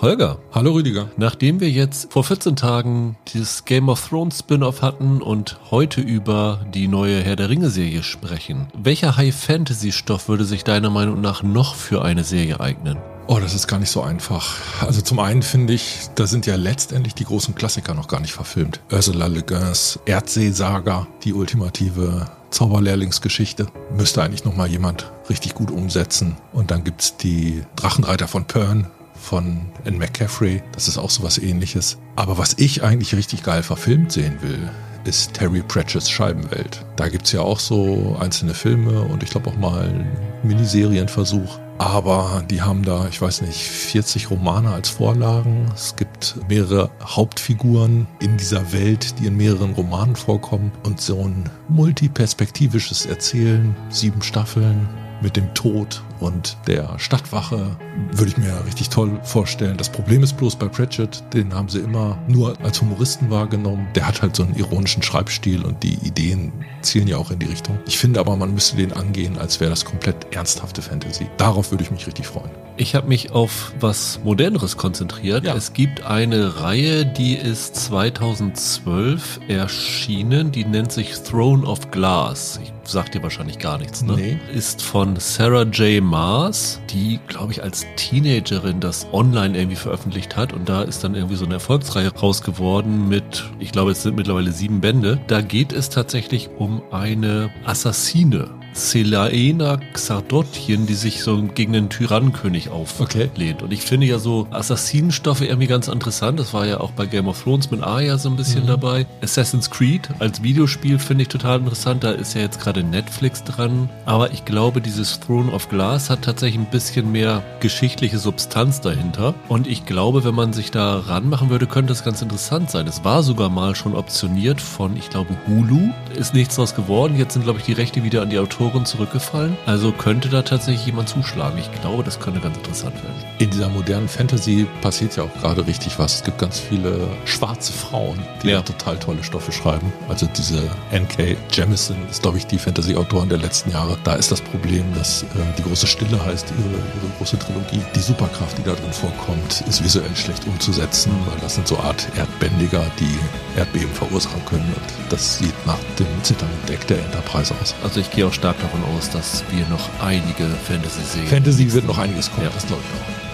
Holger. Hallo Rüdiger. Nachdem wir jetzt vor 14 Tagen dieses Game of Thrones Spin-off hatten und heute über die neue Herr der Ringe Serie sprechen, welcher High-Fantasy-Stoff würde sich deiner Meinung nach noch für eine Serie eignen? Oh, das ist gar nicht so einfach. Also zum einen finde ich, da sind ja letztendlich die großen Klassiker noch gar nicht verfilmt. Ursula Le Guins Erdseesaga, die ultimative Zauberlehrlingsgeschichte. Müsste eigentlich noch mal jemand richtig gut umsetzen. Und dann gibt's die Drachenreiter von Pern von Anne McCaffrey. Das ist auch so was ähnliches. Aber was ich eigentlich richtig geil verfilmt sehen will, ist Terry Pratchett's Scheibenwelt. Da gibt's ja auch so einzelne Filme und ich glaube auch mal einen Miniserienversuch. Aber die haben da, ich weiß nicht, 40 Romane als Vorlagen. Es gibt mehrere Hauptfiguren in dieser Welt, die in mehreren Romanen vorkommen. Und so ein multiperspektivisches Erzählen, sieben Staffeln mit dem Tod und der Stadtwache würde ich mir richtig toll vorstellen. Das Problem ist bloß bei Pratchett, den haben sie immer nur als Humoristen wahrgenommen. Der hat halt so einen ironischen Schreibstil und die Ideen zielen ja auch in die Richtung. Ich finde aber, man müsste den angehen, als wäre das komplett ernsthafte Fantasy. Darauf würde ich mich richtig freuen. Ich habe mich auf was Moderneres konzentriert. Ja. Es gibt eine Reihe, die ist 2012 erschienen, die nennt sich Throne of Glass. Ich sagt dir wahrscheinlich gar nichts, ne? Nee. Ist von Sarah J. Maas, die, glaube ich, als Teenagerin das online irgendwie veröffentlicht hat und da ist dann irgendwie so eine Erfolgsreihe raus geworden mit, ich glaube, es sind mittlerweile sieben Bände. Da geht es tatsächlich um eine Assassine Selaena Xardotien, die sich so gegen den Tyrannenkönig auflehnt. Okay. Und ich finde ja so Assassinenstoffe irgendwie ganz interessant. Das war ja auch bei Game of Thrones mit Arya so ein bisschen mhm. dabei. Assassin's Creed als Videospiel finde ich total interessant. Da ist ja jetzt gerade Netflix dran. Aber ich glaube, dieses Throne of Glass hat tatsächlich ein bisschen mehr geschichtliche Substanz dahinter. Und ich glaube, wenn man sich da ranmachen würde, könnte das ganz interessant sein. Es war sogar mal schon optioniert von, ich glaube, Hulu. Ist nichts draus geworden. Jetzt sind, glaube ich, die Rechte wieder an die Autoren Autoren zurückgefallen. Also könnte da tatsächlich jemand zuschlagen. Ich glaube, das könnte ganz interessant werden. In dieser modernen Fantasy passiert ja auch gerade richtig was. Es gibt ganz viele schwarze Frauen, die ja. total tolle Stoffe schreiben. Also diese N.K. Jemison ist, glaube ich, die Fantasy-Autorin der letzten Jahre. Da ist das Problem, dass äh, die große Stille heißt, ihre, ihre große Trilogie. Die Superkraft, die da drin vorkommt, ist visuell schlecht umzusetzen, weil das sind so Art Erdbändiger, die Erdbeben verursachen können. Und das sieht nach dem zitternden Deck der Enterprise aus. Also ich gehe auch stark davon aus, dass wir noch einige Fantasy sehen. Fantasy wird noch einiges kommen, ja. das glaube ich auch.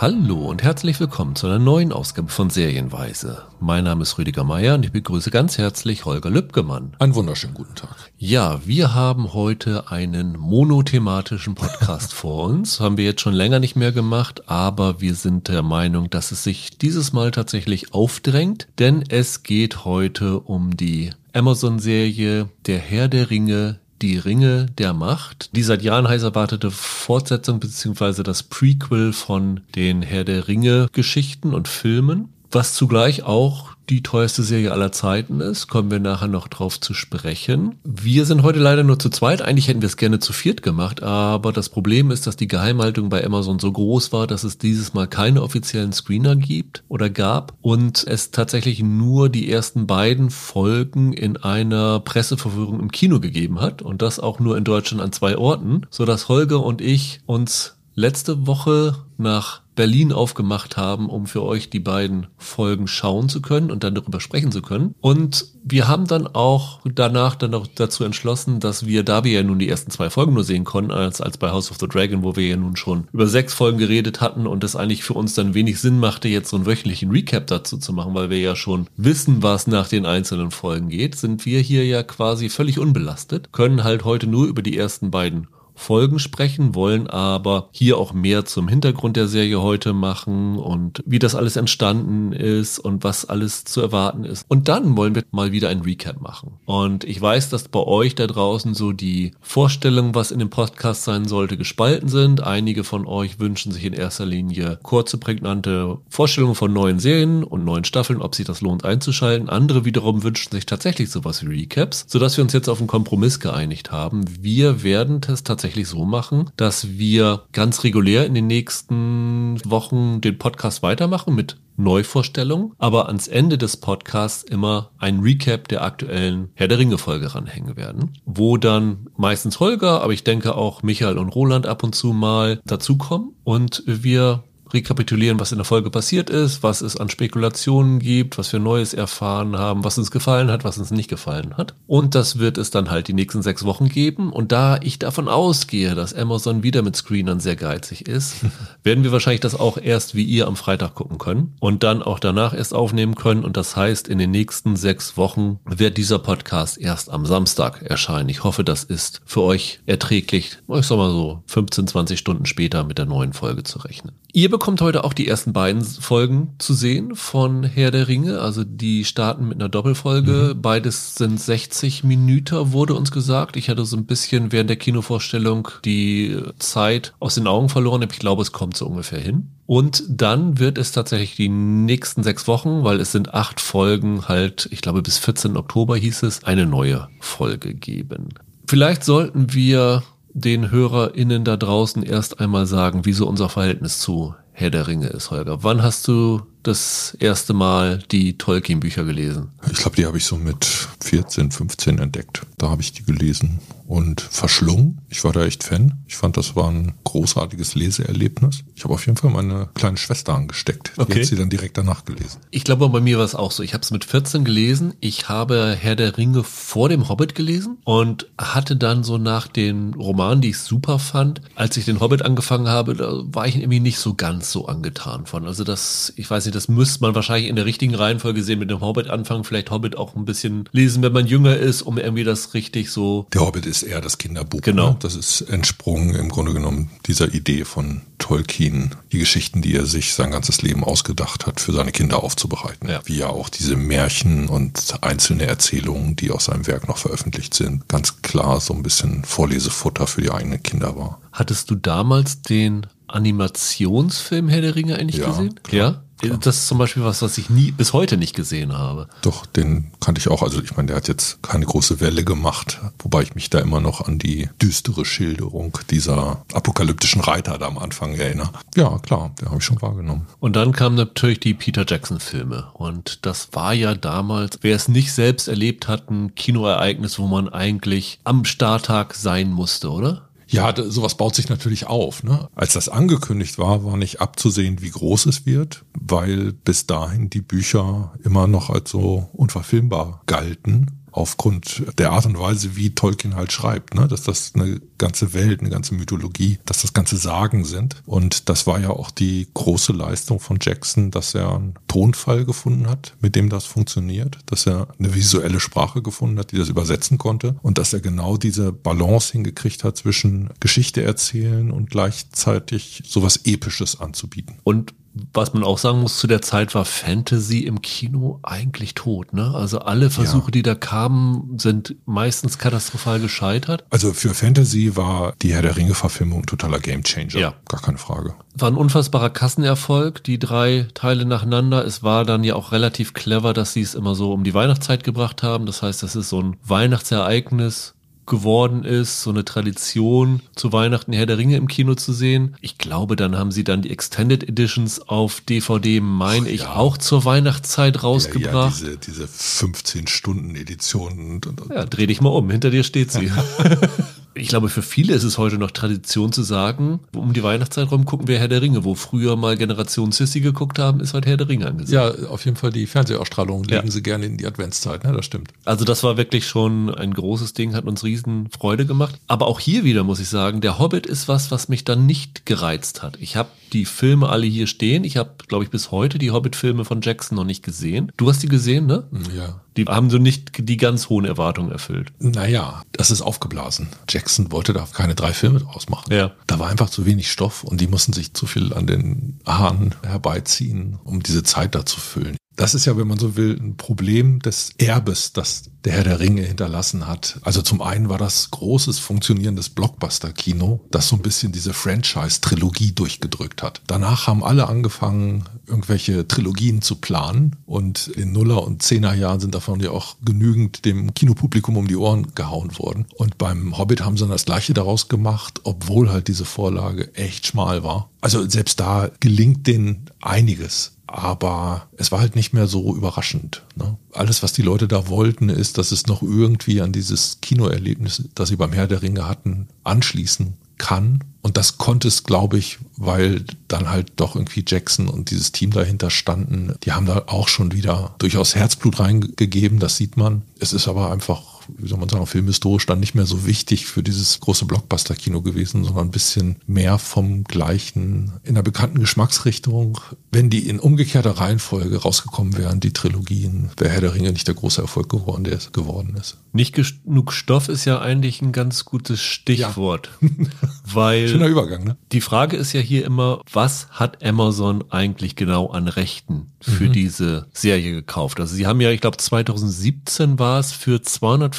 Hallo und herzlich willkommen zu einer neuen Ausgabe von Serienweise. Mein Name ist Rüdiger Meier und ich begrüße ganz herzlich Holger Lübgemann. Einen wunderschönen guten Tag. Ja, wir haben heute einen monothematischen Podcast vor uns. Haben wir jetzt schon länger nicht mehr gemacht, aber wir sind der Meinung, dass es sich dieses Mal tatsächlich aufdrängt, denn es geht heute um die Amazon-Serie Der Herr der Ringe, die Ringe der Macht, die seit Jahren heiß erwartete Fortsetzung beziehungsweise das Prequel von den Herr der Ringe Geschichten und Filmen, was zugleich auch die teuerste Serie aller Zeiten ist. Kommen wir nachher noch drauf zu sprechen. Wir sind heute leider nur zu zweit. Eigentlich hätten wir es gerne zu viert gemacht, aber das Problem ist, dass die Geheimhaltung bei Amazon so groß war, dass es dieses Mal keine offiziellen Screener gibt oder gab und es tatsächlich nur die ersten beiden Folgen in einer Presseverführung im Kino gegeben hat und das auch nur in Deutschland an zwei Orten, so dass Holger und ich uns letzte Woche nach Berlin aufgemacht haben, um für euch die beiden Folgen schauen zu können und dann darüber sprechen zu können. Und wir haben dann auch danach dann auch dazu entschlossen, dass wir, da wir ja nun die ersten zwei Folgen nur sehen konnten, als, als bei House of the Dragon, wo wir ja nun schon über sechs Folgen geredet hatten und es eigentlich für uns dann wenig Sinn machte, jetzt so einen wöchentlichen Recap dazu zu machen, weil wir ja schon wissen, was nach den einzelnen Folgen geht, sind wir hier ja quasi völlig unbelastet, können halt heute nur über die ersten beiden Folgen sprechen, wollen aber hier auch mehr zum Hintergrund der Serie heute machen und wie das alles entstanden ist und was alles zu erwarten ist. Und dann wollen wir mal wieder ein Recap machen. Und ich weiß, dass bei euch da draußen so die Vorstellungen, was in dem Podcast sein sollte, gespalten sind. Einige von euch wünschen sich in erster Linie kurze, prägnante Vorstellungen von neuen Serien und neuen Staffeln, ob sich das lohnt einzuschalten. Andere wiederum wünschen sich tatsächlich sowas wie Recaps, sodass wir uns jetzt auf einen Kompromiss geeinigt haben. Wir werden das tatsächlich tatsächlich so machen, dass wir ganz regulär in den nächsten Wochen den Podcast weitermachen mit Neuvorstellungen, aber ans Ende des Podcasts immer ein Recap der aktuellen Herr der Ringe Folge ranhängen werden, wo dann meistens Holger, aber ich denke auch Michael und Roland ab und zu mal dazukommen. Und wir rekapitulieren, was in der Folge passiert ist, was es an Spekulationen gibt, was wir Neues erfahren haben, was uns gefallen hat, was uns nicht gefallen hat. Und das wird es dann halt die nächsten sechs Wochen geben. Und da ich davon ausgehe, dass Amazon wieder mit Screenern sehr geizig ist, werden wir wahrscheinlich das auch erst wie ihr am Freitag gucken können und dann auch danach erst aufnehmen können. Und das heißt, in den nächsten sechs Wochen wird dieser Podcast erst am Samstag erscheinen. Ich hoffe, das ist für euch erträglich. Ich sag mal so 15, 20 Stunden später mit der neuen Folge zu rechnen. Ihr bekommt heute auch die ersten beiden Folgen zu sehen von Herr der Ringe. Also die starten mit einer Doppelfolge. Mhm. Beides sind 60 Minuten, wurde uns gesagt. Ich hatte so ein bisschen während der Kinovorstellung die Zeit aus den Augen verloren. Ich glaube, es kommt so ungefähr hin. Und dann wird es tatsächlich die nächsten sechs Wochen, weil es sind acht Folgen, halt, ich glaube bis 14. Oktober hieß es, eine neue Folge geben. Vielleicht sollten wir den HörerInnen da draußen erst einmal sagen, wieso unser Verhältnis zu Herr der Ringe ist, Holger. Wann hast du das erste Mal die Tolkien-Bücher gelesen? Ich glaube, die habe ich so mit 14, 15 entdeckt. Da habe ich die gelesen und verschlungen. Ich war da echt Fan. Ich fand, das war ein großartiges Leseerlebnis. Ich habe auf jeden Fall meine kleine Schwester angesteckt. Die okay. hat sie dann direkt danach gelesen. Ich glaube, bei mir war es auch so. Ich habe es mit 14 gelesen. Ich habe Herr der Ringe vor dem Hobbit gelesen und hatte dann so nach den Romanen, die ich super fand, als ich den Hobbit angefangen habe, da war ich irgendwie nicht so ganz so angetan von. Also das, ich weiß nicht, das müsste man wahrscheinlich in der richtigen Reihenfolge sehen, mit dem Hobbit anfangen, vielleicht Hobbit auch ein bisschen lesen, wenn man jünger ist, um irgendwie das richtig so. Der Hobbit ist eher das Kinderbuch. Genau. Ne? Das ist entsprungen im Grunde genommen dieser Idee von Tolkien, die Geschichten, die er sich sein ganzes Leben ausgedacht hat, für seine Kinder aufzubereiten. Ja. Wie ja auch diese Märchen und einzelne Erzählungen, die aus seinem Werk noch veröffentlicht sind, ganz klar so ein bisschen Vorlesefutter für die eigenen Kinder war. Hattest du damals den Animationsfilm Herr der Ringe eigentlich ja, gesehen? Klar. Ja. Das ist zum Beispiel was, was ich nie bis heute nicht gesehen habe. Doch, den kannte ich auch. Also ich meine, der hat jetzt keine große Welle gemacht, wobei ich mich da immer noch an die düstere Schilderung dieser apokalyptischen Reiter da am Anfang erinnere. Ja, klar, den habe ich schon wahrgenommen. Und dann kamen natürlich die Peter Jackson-Filme. Und das war ja damals, wer es nicht selbst erlebt hat, ein Kinoereignis, wo man eigentlich am Starttag sein musste, oder? Ja, sowas baut sich natürlich auf. Ne? Als das angekündigt war, war nicht abzusehen, wie groß es wird, weil bis dahin die Bücher immer noch als so unverfilmbar galten aufgrund der Art und Weise, wie Tolkien halt schreibt, ne? dass das eine ganze Welt, eine ganze Mythologie, dass das ganze Sagen sind. Und das war ja auch die große Leistung von Jackson, dass er einen Tonfall gefunden hat, mit dem das funktioniert, dass er eine visuelle Sprache gefunden hat, die das übersetzen konnte und dass er genau diese Balance hingekriegt hat zwischen Geschichte erzählen und gleichzeitig sowas Episches anzubieten. Und was man auch sagen muss, zu der Zeit war Fantasy im Kino eigentlich tot. Ne? Also alle Versuche, ja. die da kamen, sind meistens katastrophal gescheitert. Also für Fantasy war die Herr der Ringe-Verfilmung totaler Gamechanger. Ja. Gar keine Frage. War ein unfassbarer Kassenerfolg, die drei Teile nacheinander. Es war dann ja auch relativ clever, dass sie es immer so um die Weihnachtszeit gebracht haben. Das heißt, das ist so ein Weihnachtsereignis geworden ist, so eine Tradition zu Weihnachten Herr der Ringe im Kino zu sehen. Ich glaube, dann haben sie dann die Extended Editions auf DVD, meine ich, ja. auch zur Weihnachtszeit rausgebracht. Ja, ja diese, diese 15 Stunden Editionen. Ja, dreh dich mal um, hinter dir steht sie. ich glaube, für viele ist es heute noch Tradition zu sagen, um die Weihnachtszeit rum gucken wir Herr der Ringe. Wo früher mal Generation Sissy geguckt haben, ist heute Herr der Ringe angesagt. Ja, auf jeden Fall die Fernsehausstrahlung legen ja. sie gerne in die Adventszeit, ne? das stimmt. Also das war wirklich schon ein großes Ding, hat uns riesen Freude gemacht. Aber auch hier wieder muss ich sagen, der Hobbit ist was, was mich dann nicht gereizt hat. Ich habe die Filme alle hier stehen. Ich habe, glaube ich, bis heute die Hobbit-Filme von Jackson noch nicht gesehen. Du hast die gesehen, ne? Ja. Die haben so nicht die ganz hohen Erwartungen erfüllt. Naja, das ist aufgeblasen. Jackson wollte da keine drei Filme draus machen. Ja. Da war einfach zu wenig Stoff und die mussten sich zu viel an den Haaren herbeiziehen, um diese Zeit da zu füllen. Das ist ja, wenn man so will, ein Problem des Erbes, das der Herr der Ringe hinterlassen hat. Also zum einen war das großes funktionierendes Blockbuster-Kino, das so ein bisschen diese Franchise-Trilogie durchgedrückt hat. Danach haben alle angefangen, irgendwelche Trilogien zu planen und in Nuller- und Zehnerjahren sind davon ja auch genügend dem Kinopublikum um die Ohren gehauen worden. Und beim Hobbit haben sie dann das gleiche daraus gemacht, obwohl halt diese Vorlage echt schmal war. Also selbst da gelingt denen einiges aber es war halt nicht mehr so überraschend. Ne? Alles, was die Leute da wollten, ist, dass es noch irgendwie an dieses Kinoerlebnis, das sie beim Herr der Ringe hatten, anschließen kann. Und das konnte es, glaube ich, weil dann halt doch irgendwie Jackson und dieses Team dahinter standen. Die haben da auch schon wieder durchaus Herzblut reingegeben, das sieht man. Es ist aber einfach wie soll man sagen, filmhistorisch dann nicht mehr so wichtig für dieses große Blockbuster-Kino gewesen, sondern ein bisschen mehr vom gleichen, in der bekannten Geschmacksrichtung. Wenn die in umgekehrter Reihenfolge rausgekommen wären, die Trilogien, wäre Herr der Ringe nicht der große Erfolg geworden, der es geworden ist. Nicht genug Stoff ist ja eigentlich ein ganz gutes Stichwort. Ja. weil Schöner Übergang, ne? Die Frage ist ja hier immer, was hat Amazon eigentlich genau an Rechten für mhm. diese Serie gekauft? Also sie haben ja, ich glaube 2017 war es für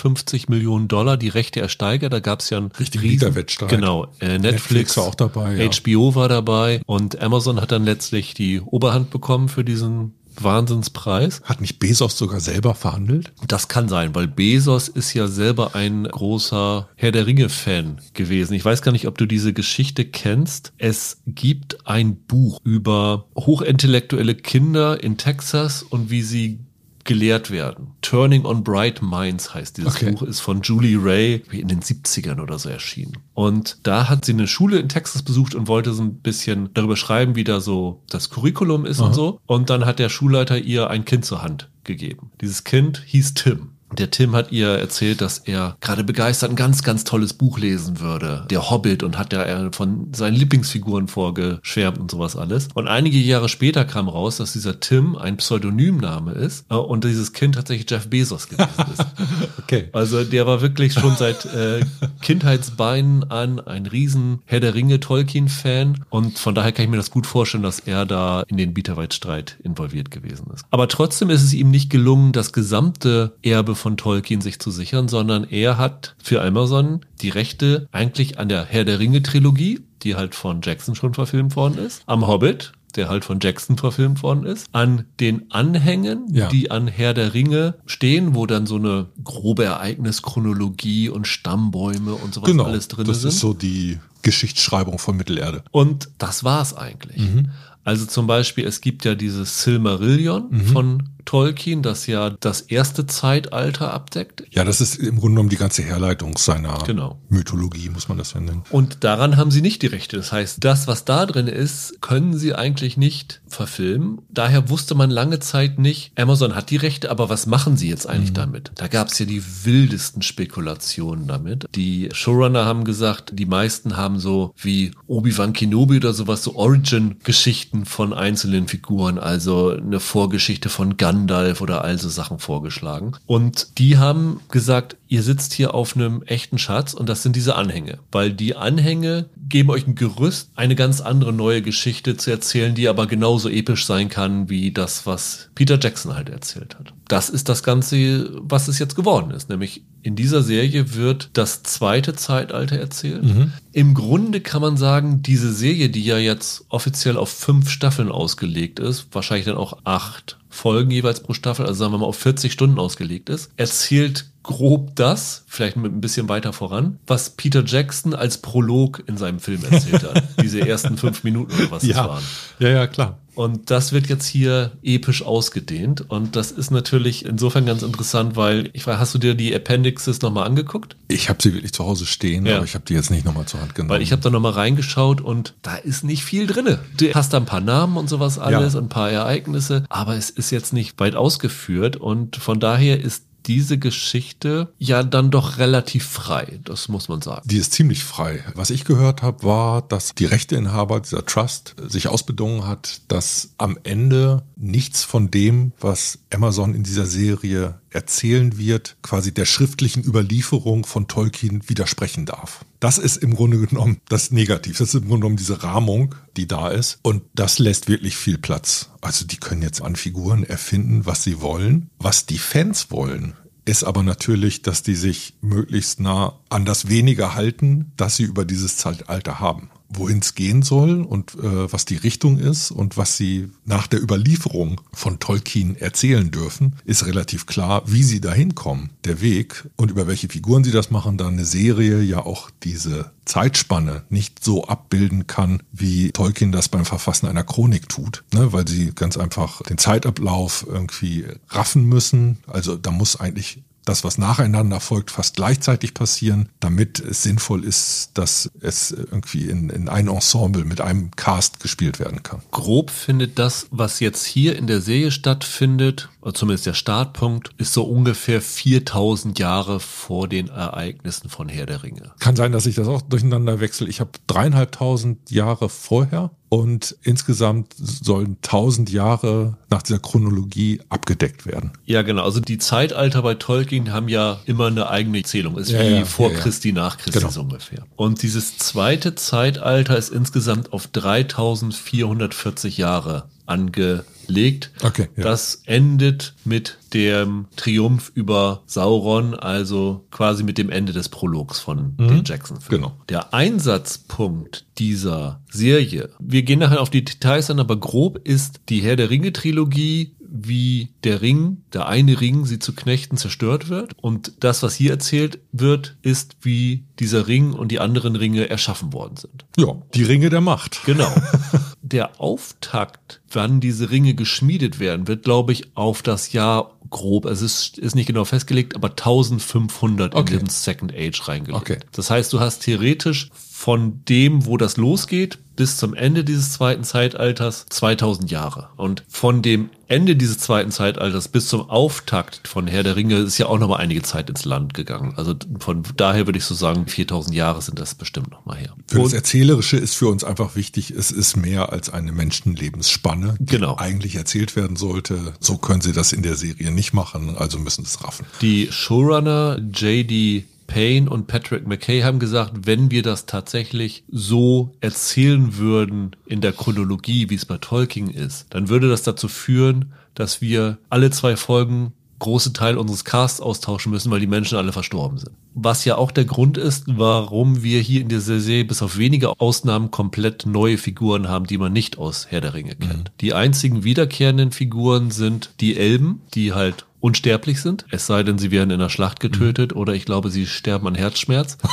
250 Millionen Dollar die Rechte ersteigert. Da gab es ja einen richtigen Wiederwettstreit. Genau, äh, Netflix, Netflix, war auch dabei, ja. HBO war dabei und Amazon hat dann letztlich die Oberhand bekommen für diesen Wahnsinnspreis. Hat nicht Bezos sogar selber verhandelt? Das kann sein, weil Bezos ist ja selber ein großer Herr der Ringe-Fan gewesen. Ich weiß gar nicht, ob du diese Geschichte kennst. Es gibt ein Buch über hochintellektuelle Kinder in Texas und wie sie gelehrt werden. Turning on Bright Minds heißt dieses okay. Buch, ist von Julie Ray in den 70ern oder so erschienen. Und da hat sie eine Schule in Texas besucht und wollte so ein bisschen darüber schreiben, wie da so das Curriculum ist Aha. und so. Und dann hat der Schulleiter ihr ein Kind zur Hand gegeben. Dieses Kind hieß Tim. Der Tim hat ihr erzählt, dass er gerade begeistert ein ganz, ganz tolles Buch lesen würde. Der Hobbit und hat ja von seinen Lieblingsfiguren vorgeschwärmt und sowas alles. Und einige Jahre später kam raus, dass dieser Tim ein Pseudonymname ist äh, und dieses Kind tatsächlich Jeff Bezos gewesen ist. okay. Also der war wirklich schon seit äh, Kindheitsbeinen an ein riesen Herr der Ringe Tolkien-Fan und von daher kann ich mir das gut vorstellen, dass er da in den Bieterweitstreit involviert gewesen ist. Aber trotzdem ist es ihm nicht gelungen, das gesamte Erbe von Tolkien sich zu sichern, sondern er hat für Amazon die Rechte eigentlich an der Herr der Ringe Trilogie, die halt von Jackson schon verfilmt worden ist, am Hobbit, der halt von Jackson verfilmt worden ist, an den Anhängen, ja. die an Herr der Ringe stehen, wo dann so eine grobe Ereignischronologie und Stammbäume und sowas genau, alles drin sind. Das ist so die Geschichtsschreibung von Mittelerde. Und das war's eigentlich. Mhm. Also zum Beispiel, es gibt ja dieses Silmarillion mhm. von Tolkien, das ja das erste Zeitalter abdeckt. Ja, das ist im Grunde genommen die ganze Herleitung seiner genau. Mythologie, muss man das ja nennen. Und daran haben sie nicht die Rechte. Das heißt, das, was da drin ist, können sie eigentlich nicht verfilmen. Daher wusste man lange Zeit nicht, Amazon hat die Rechte, aber was machen sie jetzt eigentlich mhm. damit? Da gab es ja die wildesten Spekulationen damit. Die Showrunner haben gesagt, die meisten haben so wie Obi-Wan Kenobi oder sowas, so Origin-Geschichten von einzelnen Figuren, also eine Vorgeschichte von Gun Gandalf oder all so Sachen vorgeschlagen. Und die haben gesagt, ihr sitzt hier auf einem echten Schatz und das sind diese Anhänge. Weil die Anhänge geben euch ein Gerüst, eine ganz andere neue Geschichte zu erzählen, die aber genauso episch sein kann wie das, was Peter Jackson halt erzählt hat. Das ist das Ganze, was es jetzt geworden ist. Nämlich in dieser Serie wird das zweite Zeitalter erzählt. Mhm. Im Grunde kann man sagen, diese Serie, die ja jetzt offiziell auf fünf Staffeln ausgelegt ist, wahrscheinlich dann auch acht Folgen jeweils pro Staffel, also sagen wir mal auf 40 Stunden ausgelegt ist, erzählt grob das, vielleicht mit ein bisschen weiter voran, was Peter Jackson als Prolog in seinem Film erzählt hat. Diese ersten fünf Minuten oder was ja. das waren. Ja, ja, klar. Und das wird jetzt hier episch ausgedehnt. Und das ist natürlich insofern ganz interessant, weil ich frage, hast du dir die Appendixes nochmal angeguckt? Ich habe sie wirklich zu Hause stehen, ja. aber ich habe die jetzt nicht nochmal zur Hand genommen. Weil ich habe da nochmal reingeschaut und da ist nicht viel drinne. Du hast da ein paar Namen und sowas alles ja. und ein paar Ereignisse, aber es ist jetzt nicht weit ausgeführt und von daher ist diese Geschichte ja dann doch relativ frei, das muss man sagen. Die ist ziemlich frei. Was ich gehört habe, war, dass die Rechteinhaber dieser Trust sich ausbedungen hat, dass am Ende nichts von dem, was Amazon in dieser Serie erzählen wird, quasi der schriftlichen Überlieferung von Tolkien widersprechen darf. Das ist im Grunde genommen das Negativ. Das ist im Grunde genommen diese Rahmung, die da ist. Und das lässt wirklich viel Platz. Also die können jetzt an Figuren erfinden, was sie wollen. Was die Fans wollen, ist aber natürlich, dass die sich möglichst nah an das Weniger halten, das sie über dieses Zeitalter haben. Wohin es gehen soll und äh, was die Richtung ist und was sie nach der Überlieferung von Tolkien erzählen dürfen, ist relativ klar, wie sie dahin kommen, der Weg und über welche Figuren sie das machen, da eine Serie ja auch diese Zeitspanne nicht so abbilden kann, wie Tolkien das beim Verfassen einer Chronik tut, ne? weil sie ganz einfach den Zeitablauf irgendwie raffen müssen. Also da muss eigentlich das, was nacheinander folgt, fast gleichzeitig passieren, damit es sinnvoll ist, dass es irgendwie in, in ein Ensemble mit einem Cast gespielt werden kann. Grob findet das, was jetzt hier in der Serie stattfindet, zumindest der Startpunkt, ist so ungefähr 4000 Jahre vor den Ereignissen von Herr der Ringe. Kann sein, dass ich das auch durcheinander wechsle. Ich habe dreieinhalbtausend Jahre vorher und insgesamt sollen tausend Jahre nach dieser Chronologie abgedeckt werden. Ja, genau. Also die Zeitalter bei Tolkien haben ja immer eine eigene Zählung. Ist ja, wie ja, vor ja, Christi, nach Christi genau. so ungefähr. Und dieses zweite Zeitalter ist insgesamt auf 3440 Jahre angelegt. Okay, ja. Das endet mit dem Triumph über Sauron, also quasi mit dem Ende des Prologs von mhm. den Jackson-Filmen. Genau. Der Einsatzpunkt dieser Serie, wir gehen nachher auf die Details an, aber grob ist die Herr der Ringe-Trilogie wie der Ring, der eine Ring, sie zu Knechten zerstört wird. Und das, was hier erzählt wird, ist, wie dieser Ring und die anderen Ringe erschaffen worden sind. Ja, die Ringe der Macht. Genau. der Auftakt, wann diese Ringe geschmiedet werden, wird, glaube ich, auf das Jahr grob, es ist, ist nicht genau festgelegt, aber 1500 okay. in den Second Age reingelegt. Okay. Das heißt, du hast theoretisch von dem, wo das losgeht, bis zum Ende dieses zweiten Zeitalters 2000 Jahre. Und von dem Ende dieses zweiten Zeitalters bis zum Auftakt von Herr der Ringe ist ja auch nochmal einige Zeit ins Land gegangen. Also von daher würde ich so sagen, 4000 Jahre sind das bestimmt nochmal her. Für das Erzählerische ist für uns einfach wichtig, es ist mehr als eine Menschenlebensspanne, die genau. eigentlich erzählt werden sollte. So können sie das in der Serie nicht machen, also müssen es raffen. Die Showrunner J.D. Payne und Patrick McKay haben gesagt, wenn wir das tatsächlich so erzählen würden in der Chronologie, wie es bei Tolkien ist, dann würde das dazu führen, dass wir alle zwei Folgen große Teil unseres Casts austauschen müssen, weil die Menschen alle verstorben sind. Was ja auch der Grund ist, warum wir hier in dieser Serie bis auf wenige Ausnahmen komplett neue Figuren haben, die man nicht aus Herr der Ringe kennt. Mhm. Die einzigen wiederkehrenden Figuren sind die Elben, die halt unsterblich sind, es sei denn, sie werden in der Schlacht getötet mhm. oder ich glaube, sie sterben an Herzschmerz.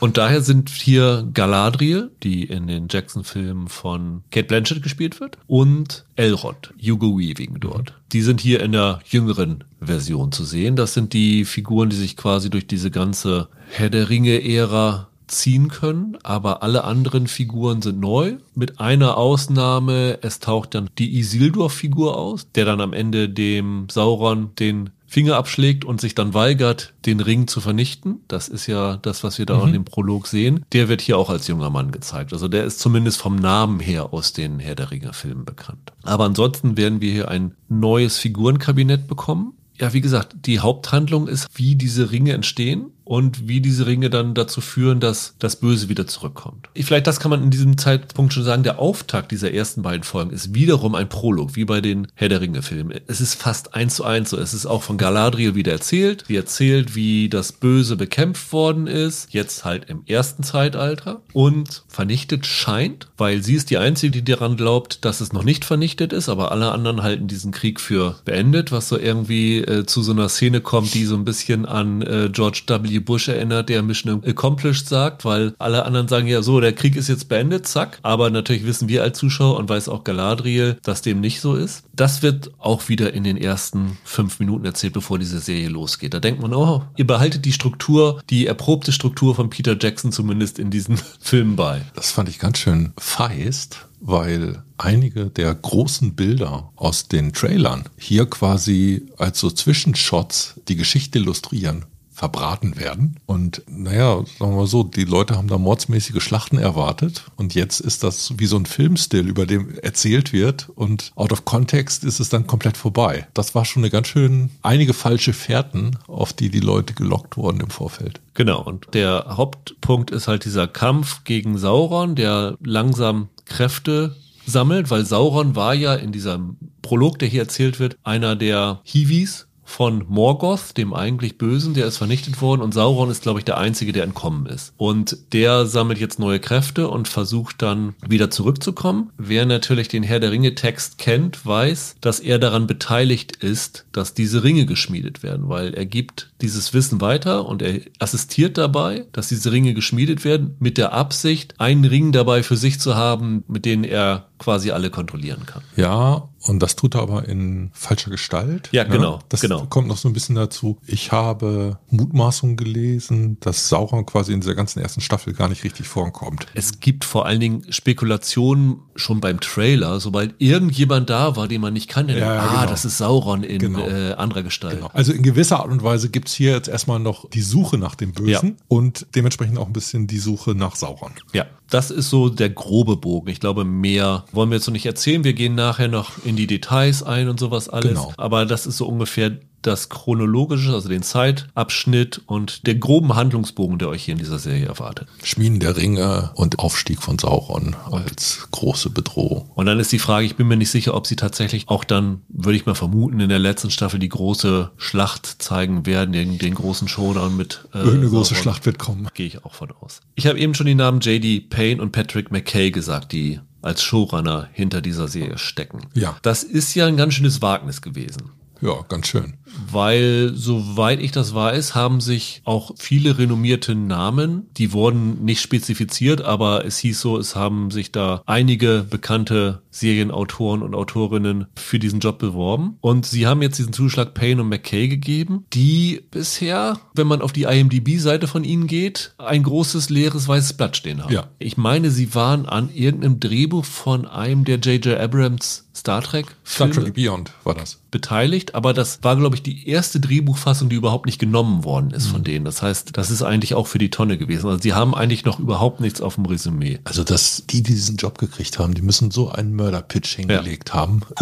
Und daher sind hier Galadriel, die in den Jackson-Filmen von Kate Blanchett gespielt wird, und Elrond, Hugo Weaving dort. Die sind hier in der jüngeren Version zu sehen. Das sind die Figuren, die sich quasi durch diese ganze Herr der Ringe-Ära ziehen können, aber alle anderen Figuren sind neu. Mit einer Ausnahme, es taucht dann die Isildur-Figur aus, der dann am Ende dem Sauron den Finger abschlägt und sich dann weigert, den Ring zu vernichten. Das ist ja das, was wir da mhm. in dem Prolog sehen. Der wird hier auch als junger Mann gezeigt. Also der ist zumindest vom Namen her aus den Herr der Ringe Filmen bekannt. Aber ansonsten werden wir hier ein neues Figurenkabinett bekommen. Ja, wie gesagt, die Haupthandlung ist, wie diese Ringe entstehen und wie diese Ringe dann dazu führen, dass das Böse wieder zurückkommt. Vielleicht das kann man in diesem Zeitpunkt schon sagen, der Auftakt dieser ersten beiden Folgen ist wiederum ein Prolog, wie bei den Herr der Ringe Filmen. Es ist fast eins zu eins so. Es ist auch von Galadriel wieder erzählt. Sie erzählt, wie das Böse bekämpft worden ist, jetzt halt im ersten Zeitalter und vernichtet scheint, weil sie ist die Einzige, die daran glaubt, dass es noch nicht vernichtet ist, aber alle anderen halten diesen Krieg für beendet, was so irgendwie äh, zu so einer Szene kommt, die so ein bisschen an äh, George W. W. Bush erinnert, der Mission Accomplished sagt, weil alle anderen sagen ja so, der Krieg ist jetzt beendet, zack. Aber natürlich wissen wir als Zuschauer und weiß auch Galadriel, dass dem nicht so ist. Das wird auch wieder in den ersten fünf Minuten erzählt, bevor diese Serie losgeht. Da denkt man, oh, ihr behaltet die Struktur, die erprobte Struktur von Peter Jackson zumindest in diesen Filmen bei. Das fand ich ganz schön feist weil einige der großen Bilder aus den Trailern hier quasi als so Zwischenshots die Geschichte illustrieren verbraten werden. Und naja, sagen wir mal so, die Leute haben da mordsmäßige Schlachten erwartet und jetzt ist das wie so ein Filmstil, über dem erzählt wird und out of context ist es dann komplett vorbei. Das war schon eine ganz schön einige falsche Fährten, auf die die Leute gelockt wurden im Vorfeld. Genau, und der Hauptpunkt ist halt dieser Kampf gegen Sauron, der langsam Kräfte sammelt, weil Sauron war ja in diesem Prolog, der hier erzählt wird, einer der Hiwis, von Morgoth, dem eigentlich Bösen, der ist vernichtet worden und Sauron ist, glaube ich, der Einzige, der entkommen ist. Und der sammelt jetzt neue Kräfte und versucht dann wieder zurückzukommen. Wer natürlich den Herr der Ringe Text kennt, weiß, dass er daran beteiligt ist, dass diese Ringe geschmiedet werden, weil er gibt dieses Wissen weiter und er assistiert dabei, dass diese Ringe geschmiedet werden, mit der Absicht, einen Ring dabei für sich zu haben, mit denen er quasi alle kontrollieren kann. Ja, und das tut er aber in falscher Gestalt. Ja, ne? genau. Das genau. kommt noch so ein bisschen dazu. Ich habe Mutmaßungen gelesen, dass Sauron quasi in dieser ganzen ersten Staffel gar nicht richtig vorkommt. Es gibt vor allen Dingen Spekulationen schon beim Trailer, sobald irgendjemand da war, den man nicht kannte. Ja, ja, ah, genau. das ist Sauron in genau. äh, anderer Gestalt. Genau. Also in gewisser Art und Weise gibt's hier jetzt erstmal noch die Suche nach dem Bösen ja. und dementsprechend auch ein bisschen die Suche nach Sauron. Ja, das ist so der grobe Bogen. Ich glaube, mehr wollen wir jetzt noch nicht erzählen. Wir gehen nachher noch in die Details ein und sowas alles. Genau. Aber das ist so ungefähr das chronologische, also den Zeitabschnitt und den groben Handlungsbogen, der euch hier in dieser Serie erwartet. Schmieden der Ringe und Aufstieg von Sauron als große Bedrohung. Und dann ist die Frage, ich bin mir nicht sicher, ob sie tatsächlich auch dann, würde ich mal vermuten, in der letzten Staffel die große Schlacht zeigen werden, den, den großen Showdown mit. Äh, Irgendeine große Schlacht wird kommen. Gehe ich auch von aus. Ich habe eben schon die Namen J.D. Payne und Patrick McKay gesagt, die als Showrunner hinter dieser Serie stecken. Ja. Das ist ja ein ganz schönes Wagnis gewesen. Ja, ganz schön. Weil, soweit ich das weiß, haben sich auch viele renommierte Namen, die wurden nicht spezifiziert, aber es hieß so, es haben sich da einige bekannte Serienautoren und Autorinnen für diesen Job beworben. Und sie haben jetzt diesen Zuschlag Payne und McKay gegeben, die bisher, wenn man auf die IMDb-Seite von ihnen geht, ein großes leeres weißes Blatt stehen haben. Ja. Ich meine, sie waren an irgendeinem Drehbuch von einem der J.J. Abrams Star Trek Star Trek Beyond war das. Beteiligt, aber das war, glaube ich, die erste Drehbuchfassung, die überhaupt nicht genommen worden ist mhm. von denen. Das heißt, das ist eigentlich auch für die Tonne gewesen. Also sie haben eigentlich noch überhaupt nichts auf dem Resümee. Also, dass die, die diesen Job gekriegt haben, die müssen so einen Mörder-Pitch hingelegt ja. haben.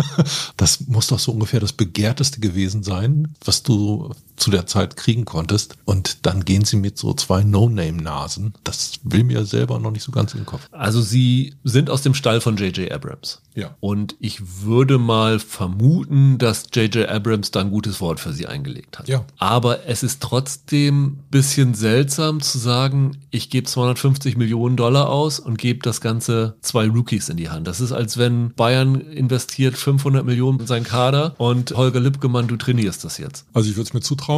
Das muss doch so ungefähr das Begehrteste gewesen sein, was du zu der Zeit kriegen konntest. Und dann gehen sie mit so zwei No-Name-Nasen. Das will mir selber noch nicht so ganz in den Kopf. Also sie sind aus dem Stall von J.J. Abrams. Ja. Und ich würde mal vermuten, dass J.J. Abrams da ein gutes Wort für sie eingelegt hat. Ja. Aber es ist trotzdem bisschen seltsam zu sagen, ich gebe 250 Millionen Dollar aus und gebe das Ganze zwei Rookies in die Hand. Das ist, als wenn Bayern investiert 500 Millionen in seinen Kader und Holger Lippgemann, du trainierst das jetzt. Also ich würde es mir zutrauen.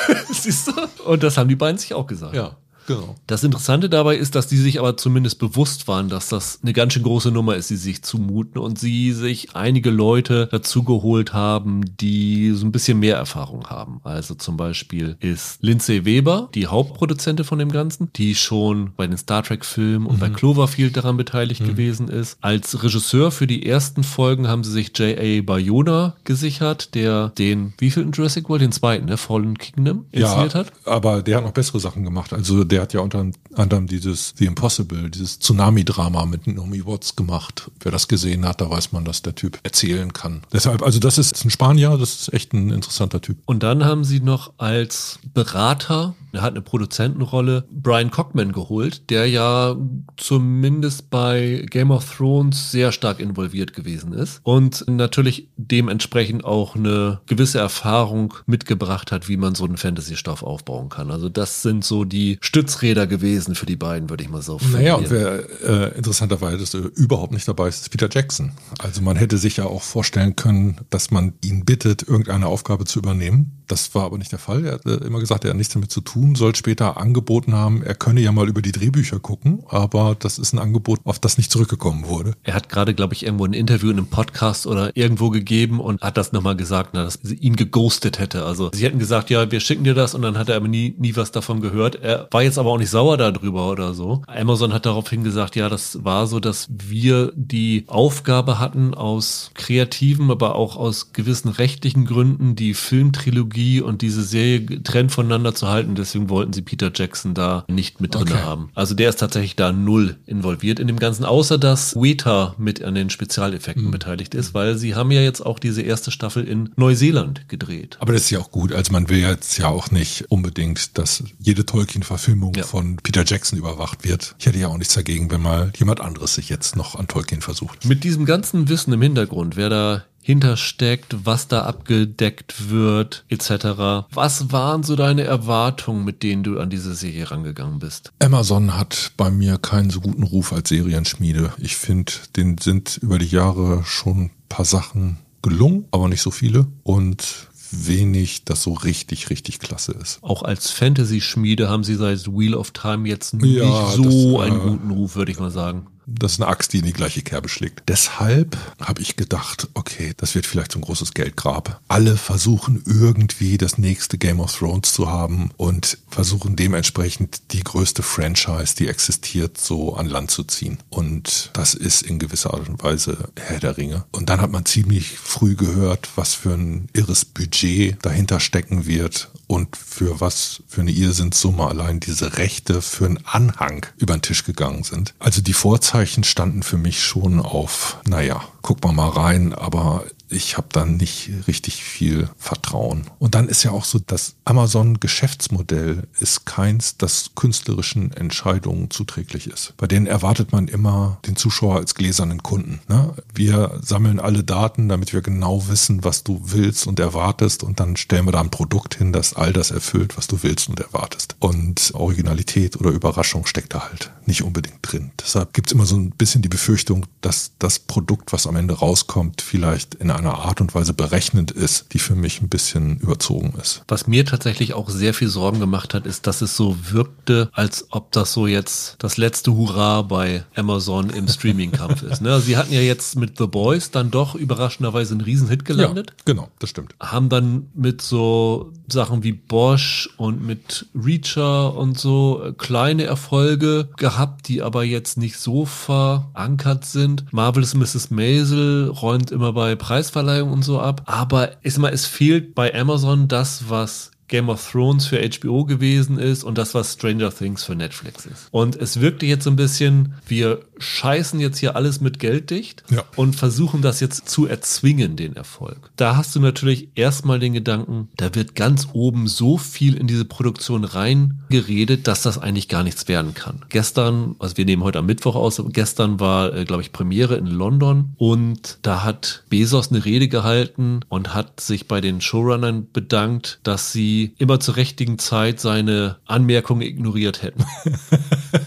Siehst du? Und das haben die beiden sich auch gesagt. Ja. Genau. Das Interessante dabei ist, dass die sich aber zumindest bewusst waren, dass das eine ganz schön große Nummer ist, die sie sich zumuten und sie sich einige Leute dazu geholt haben, die so ein bisschen mehr Erfahrung haben. Also zum Beispiel ist Lindsay Weber, die Hauptproduzentin von dem Ganzen, die schon bei den Star Trek Filmen und mhm. bei Cloverfield daran beteiligt mhm. gewesen ist. Als Regisseur für die ersten Folgen haben sie sich J.A. Bayona gesichert, der den, wie viel in Jurassic World? Den zweiten, ne? Fallen Kingdom inszeniert ja, hat. aber der hat noch bessere Sachen gemacht. Also der der hat ja unter anderem dieses The Impossible, dieses Tsunami-Drama mit Naomi Watts gemacht. Wer das gesehen hat, da weiß man, dass der Typ erzählen kann. Deshalb, also das ist ein Spanier, das ist echt ein interessanter Typ. Und dann haben sie noch als Berater er hat eine Produzentenrolle Brian Cockman geholt, der ja zumindest bei Game of Thrones sehr stark involviert gewesen ist und natürlich dementsprechend auch eine gewisse Erfahrung mitgebracht hat, wie man so einen Fantasy-Stoff aufbauen kann. Also das sind so die Stützräder gewesen für die beiden, würde ich mal so formulieren. Naja, und wer äh, interessanterweise überhaupt nicht dabei ist, ist Peter Jackson. Also man hätte sich ja auch vorstellen können, dass man ihn bittet, irgendeine Aufgabe zu übernehmen. Das war aber nicht der Fall. Er hat äh, immer gesagt, er hat nichts damit zu tun soll später angeboten haben, er könne ja mal über die Drehbücher gucken, aber das ist ein Angebot, auf das nicht zurückgekommen wurde. Er hat gerade, glaube ich, irgendwo ein Interview in einem Podcast oder irgendwo gegeben und hat das nochmal gesagt, na, dass sie ihn geghostet hätte. Also sie hätten gesagt, ja, wir schicken dir das und dann hat er aber nie, nie was davon gehört. Er war jetzt aber auch nicht sauer darüber oder so. Amazon hat daraufhin gesagt, ja, das war so, dass wir die Aufgabe hatten, aus kreativen, aber auch aus gewissen rechtlichen Gründen die Filmtrilogie und diese Serie getrennt voneinander zu halten. Deswegen deswegen wollten sie Peter Jackson da nicht mit drin okay. haben. Also der ist tatsächlich da null involviert in dem Ganzen, außer dass Weta mit an den Spezialeffekten mhm. beteiligt ist, weil sie haben ja jetzt auch diese erste Staffel in Neuseeland gedreht. Aber das ist ja auch gut. Also man will jetzt ja auch nicht unbedingt, dass jede Tolkien-Verfilmung ja. von Peter Jackson überwacht wird. Ich hätte ja auch nichts dagegen, wenn mal jemand anderes sich jetzt noch an Tolkien versucht. Mit diesem ganzen Wissen im Hintergrund, wer da hintersteckt, was da abgedeckt wird, etc. Was waren so deine Erwartungen, mit denen du an diese Serie rangegangen bist? Amazon hat bei mir keinen so guten Ruf als Serienschmiede. Ich finde, den sind über die Jahre schon ein paar Sachen gelungen, aber nicht so viele. Und wenig, das so richtig, richtig klasse ist. Auch als Fantasy-Schmiede haben sie seit Wheel of Time jetzt nicht ja, so das, einen äh, guten Ruf, würde ich mal sagen. Das ist eine Axt, die in die gleiche Kerbe schlägt. Deshalb habe ich gedacht, okay, das wird vielleicht so ein großes Geldgrab. Alle versuchen irgendwie das nächste Game of Thrones zu haben und versuchen dementsprechend die größte Franchise, die existiert, so an Land zu ziehen. Und das ist in gewisser Art und Weise Herr der Ringe. Und dann hat man ziemlich früh gehört, was für ein irres Budget dahinter stecken wird und für was für eine Irrsinnssumme allein diese Rechte für einen Anhang über den Tisch gegangen sind. Also die Vorzeichen standen für mich schon auf, naja, guck mal mal rein, aber ich habe dann nicht richtig viel Vertrauen. Und dann ist ja auch so, das Amazon-Geschäftsmodell ist keins, das künstlerischen Entscheidungen zuträglich ist. Bei denen erwartet man immer den Zuschauer als gläsernen Kunden. Ne? Wir sammeln alle Daten, damit wir genau wissen, was du willst und erwartest und dann stellen wir da ein Produkt hin, das all das erfüllt, was du willst und erwartest. Und Originalität oder Überraschung steckt da halt nicht unbedingt drin. Deshalb gibt es immer so ein bisschen die Befürchtung, dass das Produkt, was am Ende rauskommt, vielleicht in einer Art und Weise berechnend ist, die für mich ein bisschen überzogen ist. Was mir tatsächlich auch sehr viel Sorgen gemacht hat, ist, dass es so wirkte, als ob das so jetzt das letzte Hurra bei Amazon im Streaming-Kampf ist. Ne? Sie hatten ja jetzt mit The Boys dann doch überraschenderweise einen Riesenhit gelandet. Ja, genau, das stimmt. Haben dann mit so Sachen wie Bosch und mit Reacher und so kleine Erfolge gehabt, die aber jetzt nicht so verankert sind. Marvelous Mrs. Maisel räumt immer bei Preisverleihung und so ab. Aber ist mal, es fehlt bei Amazon das, was Game of Thrones für HBO gewesen ist und das, was Stranger Things für Netflix ist. Und es wirkte jetzt so ein bisschen, wir scheißen jetzt hier alles mit Geld dicht ja. und versuchen das jetzt zu erzwingen, den Erfolg. Da hast du natürlich erstmal den Gedanken, da wird ganz oben so viel in diese Produktion reingeredet, dass das eigentlich gar nichts werden kann. Gestern, also wir nehmen heute am Mittwoch aus, gestern war, äh, glaube ich, Premiere in London und da hat Bezos eine Rede gehalten und hat sich bei den Showrunnern bedankt, dass sie immer zur richtigen Zeit seine Anmerkungen ignoriert hätten.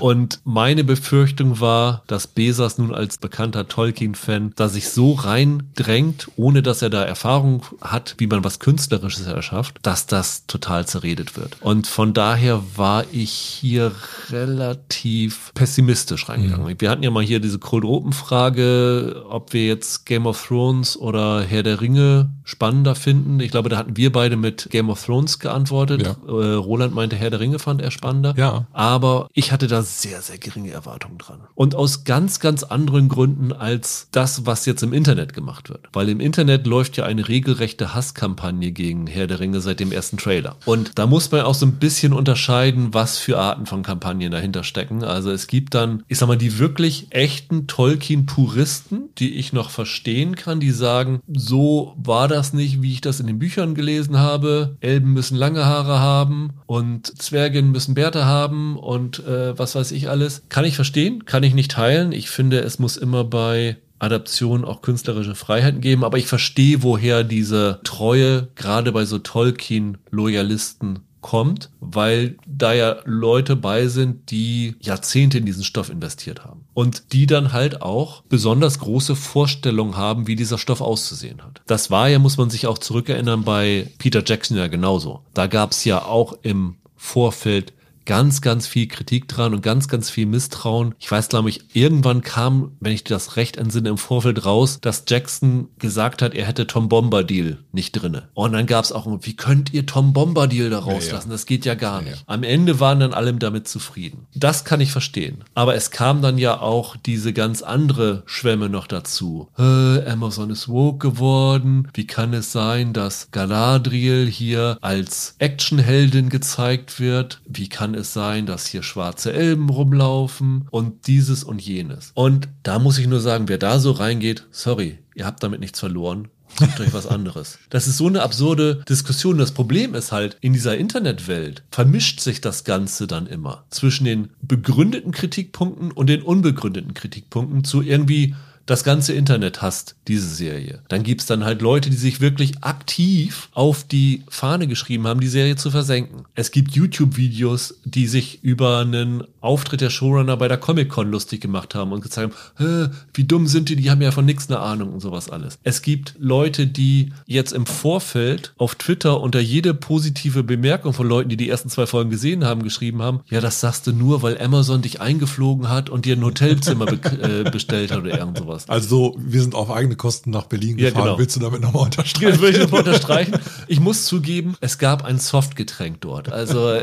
Und meine Befürchtung war, dass Besas nun als bekannter Tolkien-Fan da sich so reindrängt, ohne dass er da Erfahrung hat, wie man was Künstlerisches erschafft, dass das total zerredet wird. Und von daher war ich hier relativ pessimistisch reingegangen. Mhm. Wir hatten ja mal hier diese Cold Open Frage, ob wir jetzt Game of Thrones oder Herr der Ringe spannender finden. Ich glaube, da hatten wir beide mit Game of Thrones geantwortet. Ja. Äh, Roland meinte, Herr der Ringe fand er spannender. Ja. Aber ich hatte da sehr, sehr geringe Erwartungen dran. Und aus ganz, ganz anderen Gründen als das, was jetzt im Internet gemacht wird. Weil im Internet läuft ja eine regelrechte Hasskampagne gegen Herr der Ringe seit dem ersten Trailer. Und da muss man auch so ein bisschen unterscheiden, was für Arten von Kampagnen dahinter stecken. Also es gibt dann, ich sag mal, die wirklich echten Tolkien-Puristen, die ich noch verstehen kann, die sagen, so war das nicht, wie ich das in den Büchern gelesen habe. Elben müssen lange Haare haben und Zwergen müssen Bärte haben und äh, was weiß ich alles. Kann ich verstehen, kann ich nicht teilen. Ich finde, es muss immer bei Adaption auch künstlerische Freiheiten geben, aber ich verstehe, woher diese Treue gerade bei so Tolkien-Loyalisten kommt, weil da ja Leute bei sind, die Jahrzehnte in diesen Stoff investiert haben. Und die dann halt auch besonders große Vorstellungen haben, wie dieser Stoff auszusehen hat. Das war ja, muss man sich auch zurückerinnern, bei Peter Jackson ja genauso. Da gab es ja auch im Vorfeld ganz, ganz viel Kritik dran und ganz, ganz viel Misstrauen. Ich weiß, glaube ich, irgendwann kam, wenn ich das recht entsinne, im Vorfeld raus, dass Jackson gesagt hat, er hätte Tom Bombadil nicht drinne. Und dann gab es auch, wie könnt ihr Tom Bombadil da rauslassen? Ja, ja. Das geht ja gar nicht. Ja, Am Ende waren dann alle damit zufrieden. Das kann ich verstehen. Aber es kam dann ja auch diese ganz andere Schwemme noch dazu. Äh, Amazon ist woke geworden. Wie kann es sein, dass Galadriel hier als Actionheldin gezeigt wird? Wie kann es es sein, dass hier schwarze Elben rumlaufen und dieses und jenes. Und da muss ich nur sagen, wer da so reingeht, sorry, ihr habt damit nichts verloren. Sucht euch was anderes. Das ist so eine absurde Diskussion. Das Problem ist halt, in dieser Internetwelt vermischt sich das Ganze dann immer zwischen den begründeten Kritikpunkten und den unbegründeten Kritikpunkten zu irgendwie das ganze Internet hasst diese Serie. Dann gibt's dann halt Leute, die sich wirklich aktiv auf die Fahne geschrieben haben, die Serie zu versenken. Es gibt YouTube-Videos, die sich über einen Auftritt der Showrunner bei der Comic-Con lustig gemacht haben und gezeigt haben, wie dumm sind die, die haben ja von nichts eine Ahnung und sowas alles. Es gibt Leute, die jetzt im Vorfeld auf Twitter unter jede positive Bemerkung von Leuten, die die ersten zwei Folgen gesehen haben, geschrieben haben, ja, das sagst du nur, weil Amazon dich eingeflogen hat und dir ein Hotelzimmer be äh, bestellt hat oder irgend sowas. Also wir sind auf eigene Kosten nach Berlin Ja, gefahren. genau. Willst du damit nochmal unterstreichen? Das will ich nochmal unterstreichen. Ich muss zugeben, es gab ein Softgetränk dort. Also, äh,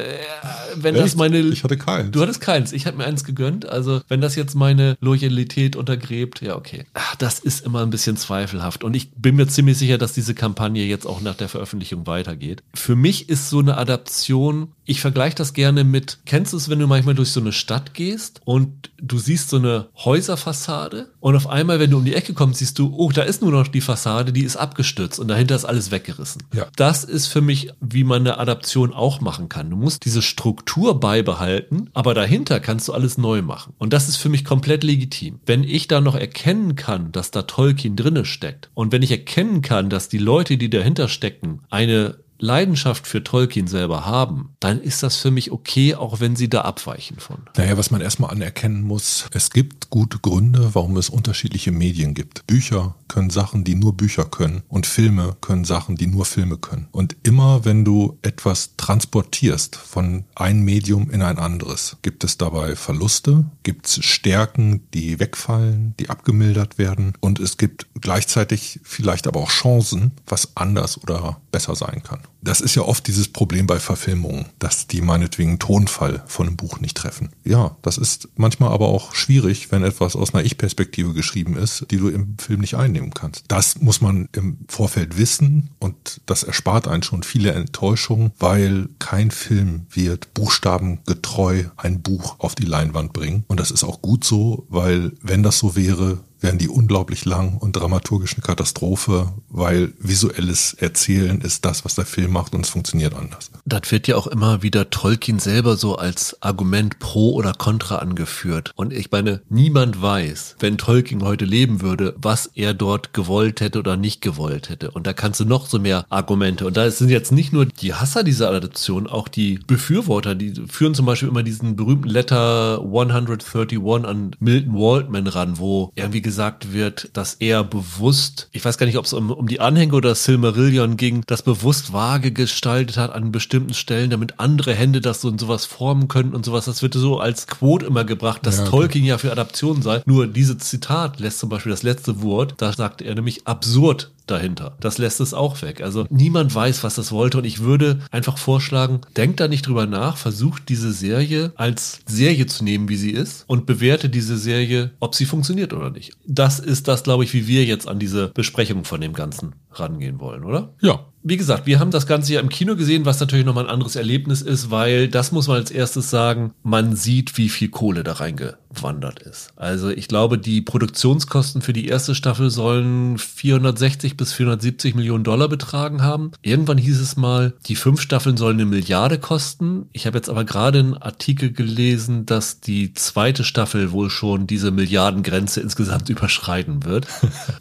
wenn das Echt? meine. Ich hatte keins. Du hattest keins. Ich habe mir eins gegönnt. Also, wenn das jetzt meine Loyalität untergräbt, ja, okay. Ach, das ist immer ein bisschen zweifelhaft. Und ich bin mir ziemlich sicher, dass diese Kampagne jetzt auch nach der Veröffentlichung weitergeht. Für mich ist so eine Adaption, ich vergleiche das gerne mit, kennst du es, wenn du manchmal durch so eine Stadt gehst und du siehst so eine Häuserfassade und auf einmal, wenn du um die Ecke kommst, siehst du, oh, da ist nur noch die Fassade, die ist abgestürzt und dahinter ist alles weggerissen. Ja. Das ist für mich, wie man eine Adaption auch machen kann. Du musst diese Struktur beibehalten, aber dahinter kannst du alles neu machen. Und das ist für mich komplett legitim. Wenn ich da noch erkennen kann, dass da Tolkien drinne steckt und wenn ich erkennen kann, dass die Leute, die dahinter stecken, eine Leidenschaft für Tolkien selber haben, dann ist das für mich okay, auch wenn sie da abweichen von. Naja, was man erstmal anerkennen muss, es gibt gute Gründe, warum es unterschiedliche Medien gibt. Bücher können Sachen, die nur Bücher können und Filme können Sachen, die nur Filme können. Und immer wenn du etwas transportierst von einem Medium in ein anderes, gibt es dabei Verluste, gibt es Stärken, die wegfallen, die abgemildert werden und es gibt gleichzeitig vielleicht aber auch Chancen, was anders oder besser sein kann. Das ist ja oft dieses Problem bei Verfilmungen, dass die meinetwegen Tonfall von einem Buch nicht treffen. Ja, das ist manchmal aber auch schwierig, wenn etwas aus einer Ich-Perspektive geschrieben ist, die du im Film nicht einnehmen kannst. Das muss man im Vorfeld wissen und das erspart einen schon viele Enttäuschungen, weil kein Film wird buchstabengetreu ein Buch auf die Leinwand bringen. Und das ist auch gut so, weil wenn das so wäre, wären die unglaublich lang und dramaturgisch eine Katastrophe, weil visuelles Erzählen ist das, was der Film macht und es funktioniert anders. Das wird ja auch immer wieder Tolkien selber so als Argument pro oder contra angeführt. Und ich meine, niemand weiß, wenn Tolkien heute leben würde, was er dort gewollt hätte oder nicht gewollt hätte. Und da kannst du noch so mehr Argumente. Und da sind jetzt nicht nur die Hasser dieser Adaption, auch die Befürworter, die führen zum Beispiel immer diesen berühmten Letter 131 an Milton Waldman ran, wo irgendwie gesagt wird, dass er bewusst, ich weiß gar nicht, ob es um, um die Anhänge oder Silmarillion ging, das bewusst vage gestaltet hat an bestimmten Stellen, damit andere Hände das so und sowas formen können und sowas. Das wird so als Quote immer gebracht, dass Ja, okay. Tolkien ja für Adaption sei. Nur dieses Zitat lässt zum Beispiel das letzte Wort, da sagt er nämlich absurd dahinter. Das lässt es auch weg. Also niemand weiß, was das wollte und ich würde einfach vorschlagen, denkt da nicht drüber nach, versucht diese Serie als Serie zu nehmen, wie sie ist und bewerte diese Serie, ob sie funktioniert oder nicht. Das ist das, glaube ich, wie wir jetzt an diese Besprechung von dem Ganzen rangehen wollen, oder? Ja, Wie gesagt, wir haben das Ganze ja im Kino gesehen, was natürlich nochmal ein anderes Erlebnis ist, weil das muss man als erstes sagen, man sieht, wie viel Kohle da reingewandert ist. Also ich glaube, die Produktionskosten für die erste Staffel sollen 460 bis 470 Millionen Dollar betragen haben. Irgendwann hieß es mal, die fünf Staffeln sollen eine Milliarde kosten. Ich habe jetzt aber gerade einen Artikel gelesen, dass die zweite Staffel wohl schon diese Milliardengrenze insgesamt überschreiten wird.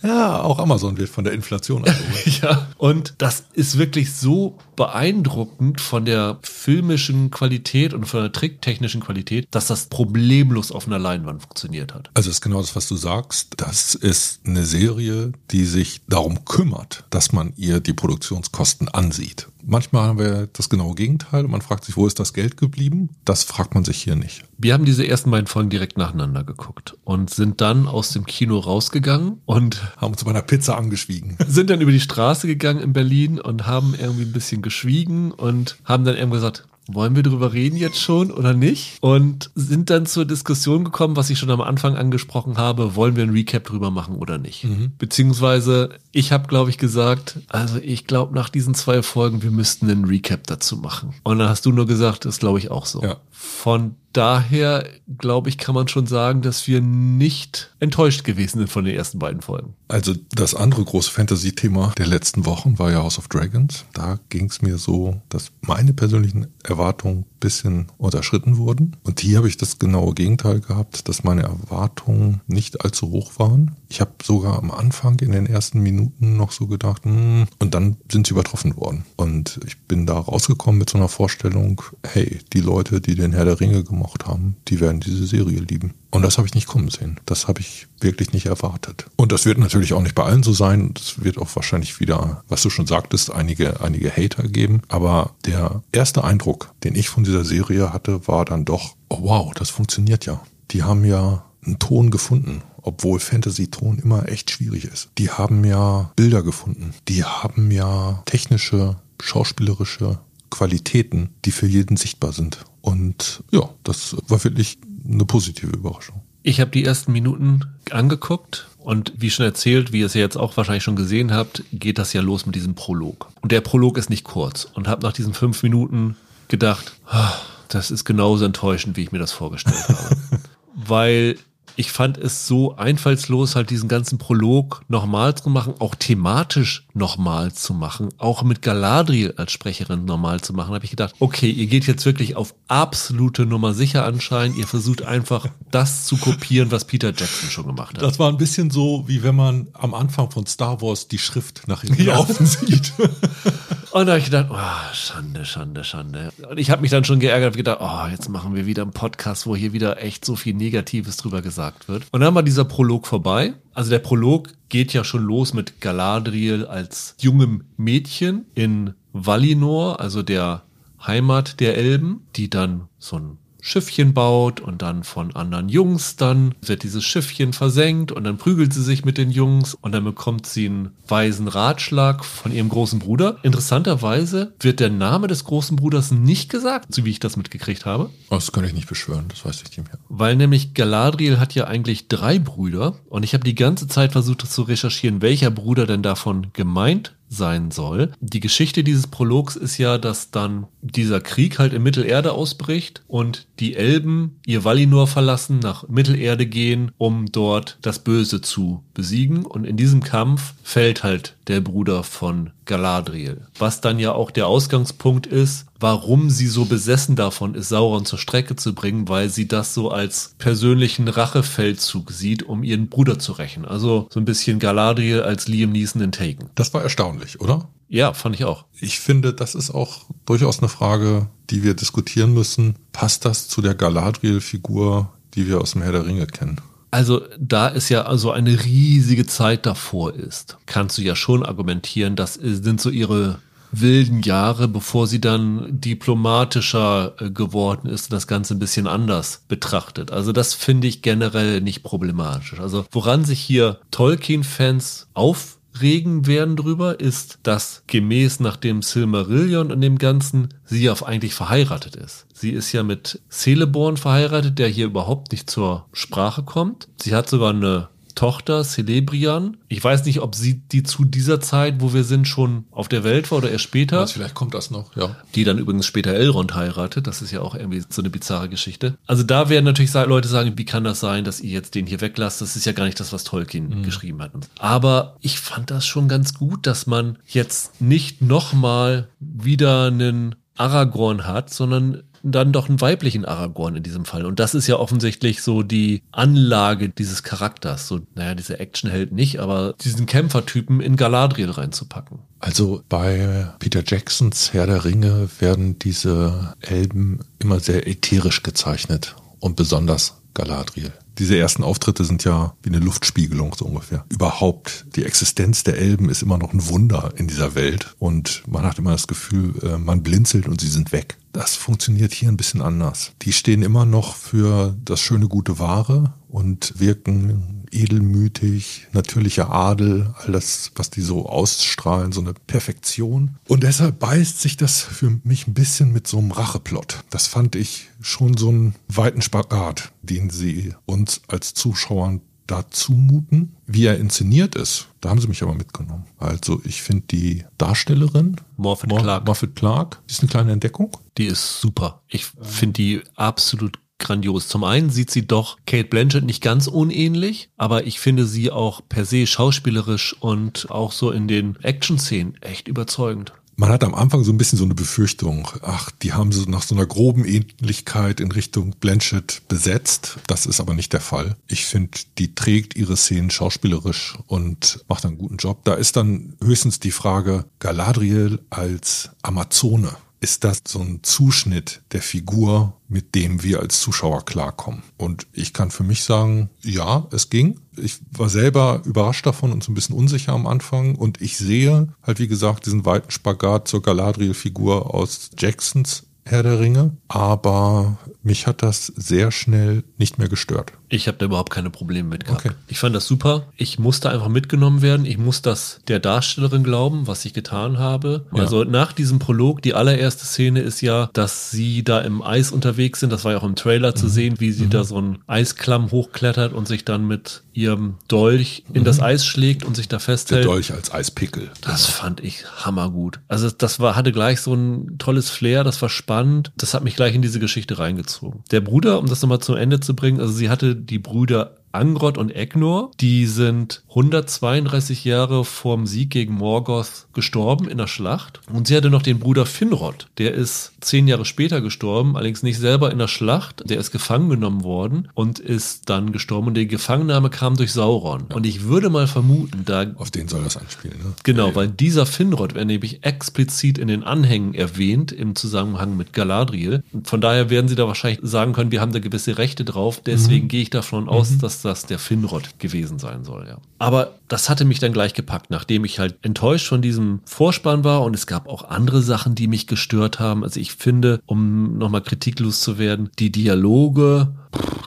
ja, auch Amazon wird von der Inflation abgeholt. Ja, und das ist wirklich so beeindruckend von der filmischen Qualität und von der tricktechnischen Qualität, dass das problemlos auf einer Leinwand funktioniert hat. Also ist genau das, was du sagst. Das ist eine Serie, die sich darum kümmert, dass man ihr die Produktionskosten ansieht. Manchmal haben wir das genaue Gegenteil. Man fragt sich, wo ist das Geld geblieben? Das fragt man sich hier nicht. Wir haben diese ersten beiden Folgen direkt nacheinander geguckt und sind dann aus dem Kino rausgegangen und Haben uns bei einer Pizza angeschwiegen. sind dann über die Straße gegangen in Berlin und haben irgendwie ein bisschen geschwiegen und haben dann irgendwie gesagt, wollen wir drüber reden jetzt schon oder nicht? Und sind dann zur Diskussion gekommen, was ich schon am Anfang angesprochen habe, wollen wir ein Recap drüber machen oder nicht? Beziehungsweise ich habe, glaube ich, gesagt, also ich glaube nach diesen zwei Folgen, wir müssten einen Recap dazu machen. Und dann hast du nur gesagt, das glaube ich auch so. Ja. Von daher, glaube ich, kann man schon sagen, dass wir nicht enttäuscht gewesen sind von den ersten beiden Folgen. Also das andere große Fantasy-Thema der letzten Wochen war ja House of Dragons. Da ging es mir so, dass meine persönlichen Erwartungen bisschen unterschritten wurden. Und hier habe ich das genaue Gegenteil gehabt, dass meine Erwartungen nicht allzu hoch waren. Ich habe sogar am Anfang in den ersten Minuten noch so gedacht, hm, und dann sind sie übertroffen worden. Und ich bin da rausgekommen mit so einer Vorstellung, hey, die Leute, die den Herr der Ringe gemocht haben, die werden diese Serie lieben. Und das habe ich nicht kommen sehen. Das habe ich wirklich nicht erwartet. Und das wird natürlich auch nicht bei allen so sein. Es wird auch wahrscheinlich wieder, was du schon sagtest, einige, einige Hater geben. Aber der erste Eindruck, den ich von dieser Serie hatte, war dann doch, oh wow, das funktioniert ja. Die haben ja einen Ton gefunden obwohl Fantasy-Ton immer echt schwierig ist. Die haben ja Bilder gefunden. Die haben ja technische, schauspielerische Qualitäten, die für jeden sichtbar sind. Und ja, das war wirklich eine positive Überraschung. Ich habe die ersten Minuten angeguckt und wie schon erzählt, wie ihr es ja jetzt auch wahrscheinlich schon gesehen habt, geht das ja los mit diesem Prolog. Und der Prolog ist nicht kurz und habe nach diesen fünf Minuten gedacht, ah, das ist genauso enttäuschend, wie ich mir das vorgestellt habe. Weil ich fand es so einfallslos, halt diesen ganzen Prolog nochmal zu machen, auch thematisch nochmal zu machen, auch mit Galadriel als Sprecherin nochmal zu machen. Da habe ich gedacht, okay, ihr geht jetzt wirklich auf absolute Nummer sicher anscheinend. Ihr versucht einfach das zu kopieren, was Peter Jackson schon gemacht hat. Das war ein bisschen so, wie wenn man am Anfang von Star Wars die Schrift nach hinten ja. laufen sieht. Und da habe ich gedacht, oh, Schande, Schande, Schande. Und ich habe mich dann schon geärgert und gedacht, oh, jetzt machen wir wieder einen Podcast, wo hier wieder echt so viel Negatives drüber gesagt wird. Und dann war dieser Prolog vorbei. Also der Prolog geht ja schon los mit Galadriel als jungem Mädchen in Valinor, also der Heimat der Elben, die dann so ein Schiffchen baut und dann von anderen Jungs dann wird dieses Schiffchen versenkt und dann prügelt sie sich mit den Jungs und dann bekommt sie einen weisen Ratschlag von ihrem großen Bruder. Interessanterweise wird der Name des großen Bruders nicht gesagt, so wie ich das mitgekriegt habe. Das kann ich nicht beschwören, das weiß ich nicht mehr. Weil nämlich Galadriel hat ja eigentlich drei Brüder und ich habe die ganze Zeit versucht zu recherchieren, welcher Bruder denn davon gemeint sein soll. Die Geschichte dieses Prologs ist ja, dass dann dieser Krieg halt in Mittelerde ausbricht und die Elben ihr Valinor verlassen, nach Mittelerde gehen, um dort das Böse zu besiegen. Und in diesem Kampf fällt halt der Bruder von Galadriel. Was dann ja auch der Ausgangspunkt ist, warum sie so besessen davon ist, Sauron zur Strecke zu bringen, weil sie das so als persönlichen Rachefeldzug sieht, um ihren Bruder zu rächen. Also so ein bisschen Galadriel als Liam Neeson in Taken. Das war erstaunlich, oder? Ja, fand ich auch. Ich finde, das ist auch durchaus eine Frage, die wir diskutieren müssen. Passt das zu der Galadriel-Figur, die wir aus dem Herr der Ringe kennen? Also da es ja also eine riesige Zeit davor ist, kannst du ja schon argumentieren, das sind so ihre wilden Jahre, bevor sie dann diplomatischer äh, geworden ist und das Ganze ein bisschen anders betrachtet. Also das finde ich generell nicht problematisch. Also woran sich hier Tolkien-Fans auf regen werden drüber, ist, dass gemäß nach dem Silmarillion und dem Ganzen sie auf eigentlich verheiratet ist. Sie ist ja mit Celeborn verheiratet, der hier überhaupt nicht zur Sprache kommt. Sie hat sogar eine Tochter Celebrian. Ich weiß nicht, ob sie die zu dieser Zeit, wo wir sind, schon auf der Welt war oder erst später. Also vielleicht kommt das noch, ja. Die dann übrigens später Elrond heiratet. Das ist ja auch irgendwie so eine bizarre Geschichte. Also da werden natürlich Leute sagen, wie kann das sein, dass ihr jetzt den hier weglasst? Das ist ja gar nicht das, was Tolkien mhm. geschrieben hat. Aber ich fand das schon ganz gut, dass man jetzt nicht nochmal wieder einen Aragorn hat, sondern dann doch einen weiblichen Aragorn in diesem Fall. Und das ist ja offensichtlich so die Anlage dieses Charakters. So, naja, diese Actionheld nicht, aber diesen Kämpfertypen in Galadriel reinzupacken. Also bei Peter Jacksons Herr der Ringe werden diese Elben immer sehr ätherisch gezeichnet und besonders Galadriel diese ersten Auftritte sind ja wie eine Luftspiegelung so ungefähr. Überhaupt, die Existenz der Elben ist immer noch ein Wunder in dieser Welt und man hat immer das Gefühl, äh, man blinzelt und sie sind weg. Das funktioniert hier ein bisschen anders. Die stehen immer noch für das schöne, gute Wahre und wirken edelmütig, natürlicher Adel, all das, was die so ausstrahlen, so eine Perfektion. Und deshalb beißt sich das für mich ein bisschen mit so einem Racheplot. Das fand ich schon so einen weiten Spagat, den sie uns als Zuschauern da zumuten. Wie er inszeniert ist, da haben sie mich aber mitgenommen. Also ich finde die Darstellerin Morphet Mor Clark. Morphet Clark, ist eine kleine Entdeckung. Die ist super. Ich finde die absolut grandios. Zum einen sieht sie doch Kate Blanchett nicht ganz unähnlich, aber ich finde sie auch per se schauspielerisch und auch so in den Action-Szenen echt überzeugend. Man hat am Anfang so ein bisschen so eine Befürchtung, ach, die haben so nach so einer groben Ähnlichkeit in Richtung Blanchett besetzt. Das ist aber nicht der Fall. Ich finde, die trägt ihre Szenen schauspielerisch und macht einen guten Job. Da ist dann höchstens die Frage, Galadriel als Amazone ist das so ein Zuschnitt der Figur, mit dem wir als Zuschauer klarkommen. Und ich kann für mich sagen, ja, es ging. Ich war selber überrascht davon und so ein bisschen unsicher am Anfang. Und ich sehe halt, wie gesagt, diesen weiten Spagat zur Galadriel-Figur aus Jacksons Herr der Ringe. Aber mich hat das sehr schnell nicht mehr gestört. Ich habe da überhaupt keine Probleme mit gehabt. Okay. Ich fand das super. Ich musste einfach mitgenommen werden. Ich muss das der Darstellerin glauben, was ich getan habe. Ja. Also nach diesem Prolog, die allererste Szene ist ja, dass sie da im Eis unterwegs sind. Das war ja auch im Trailer mhm. zu sehen, wie sie mhm. da so ein Eisklamm hochklettert und sich dann mit ihrem Dolch in mhm. das Eis schlägt und sich da festhält. Der Dolch als Eispickel. Das genau. fand ich hammergut. Also das war, hatte gleich so ein tolles Flair, das war spannend. Das hat mich gleich in diese Geschichte reingezogen. Der Bruder, um das nochmal zum Ende zu bringen, also sie hatte die Brüder Angrod und Egnor, die sind 132 Jahre vorm Sieg gegen Morgoth gestorben in der Schlacht. Und sie hatte noch den Bruder Finrod, der ist zehn Jahre später gestorben, allerdings nicht selber in der Schlacht. Der ist gefangen genommen worden und ist dann gestorben. Und die Gefangennahme kam durch Sauron. Und ich würde mal vermuten, da. Auf den soll das anspielen, ne? Genau, weil dieser Finrod wird nämlich explizit in den Anhängen erwähnt im Zusammenhang mit Galadriel. Von daher werden sie da wahrscheinlich sagen können, wir haben da gewisse Rechte drauf. Deswegen mhm. gehe ich davon aus, mhm. dass das der Finrod gewesen sein soll, ja. Aber das hatte mich dann gleich gepackt, nachdem ich halt enttäuscht von diesem Vorspann war und es gab auch andere Sachen, die mich gestört haben. Also ich finde, um nochmal kritiklos zu werden, die Dialoge,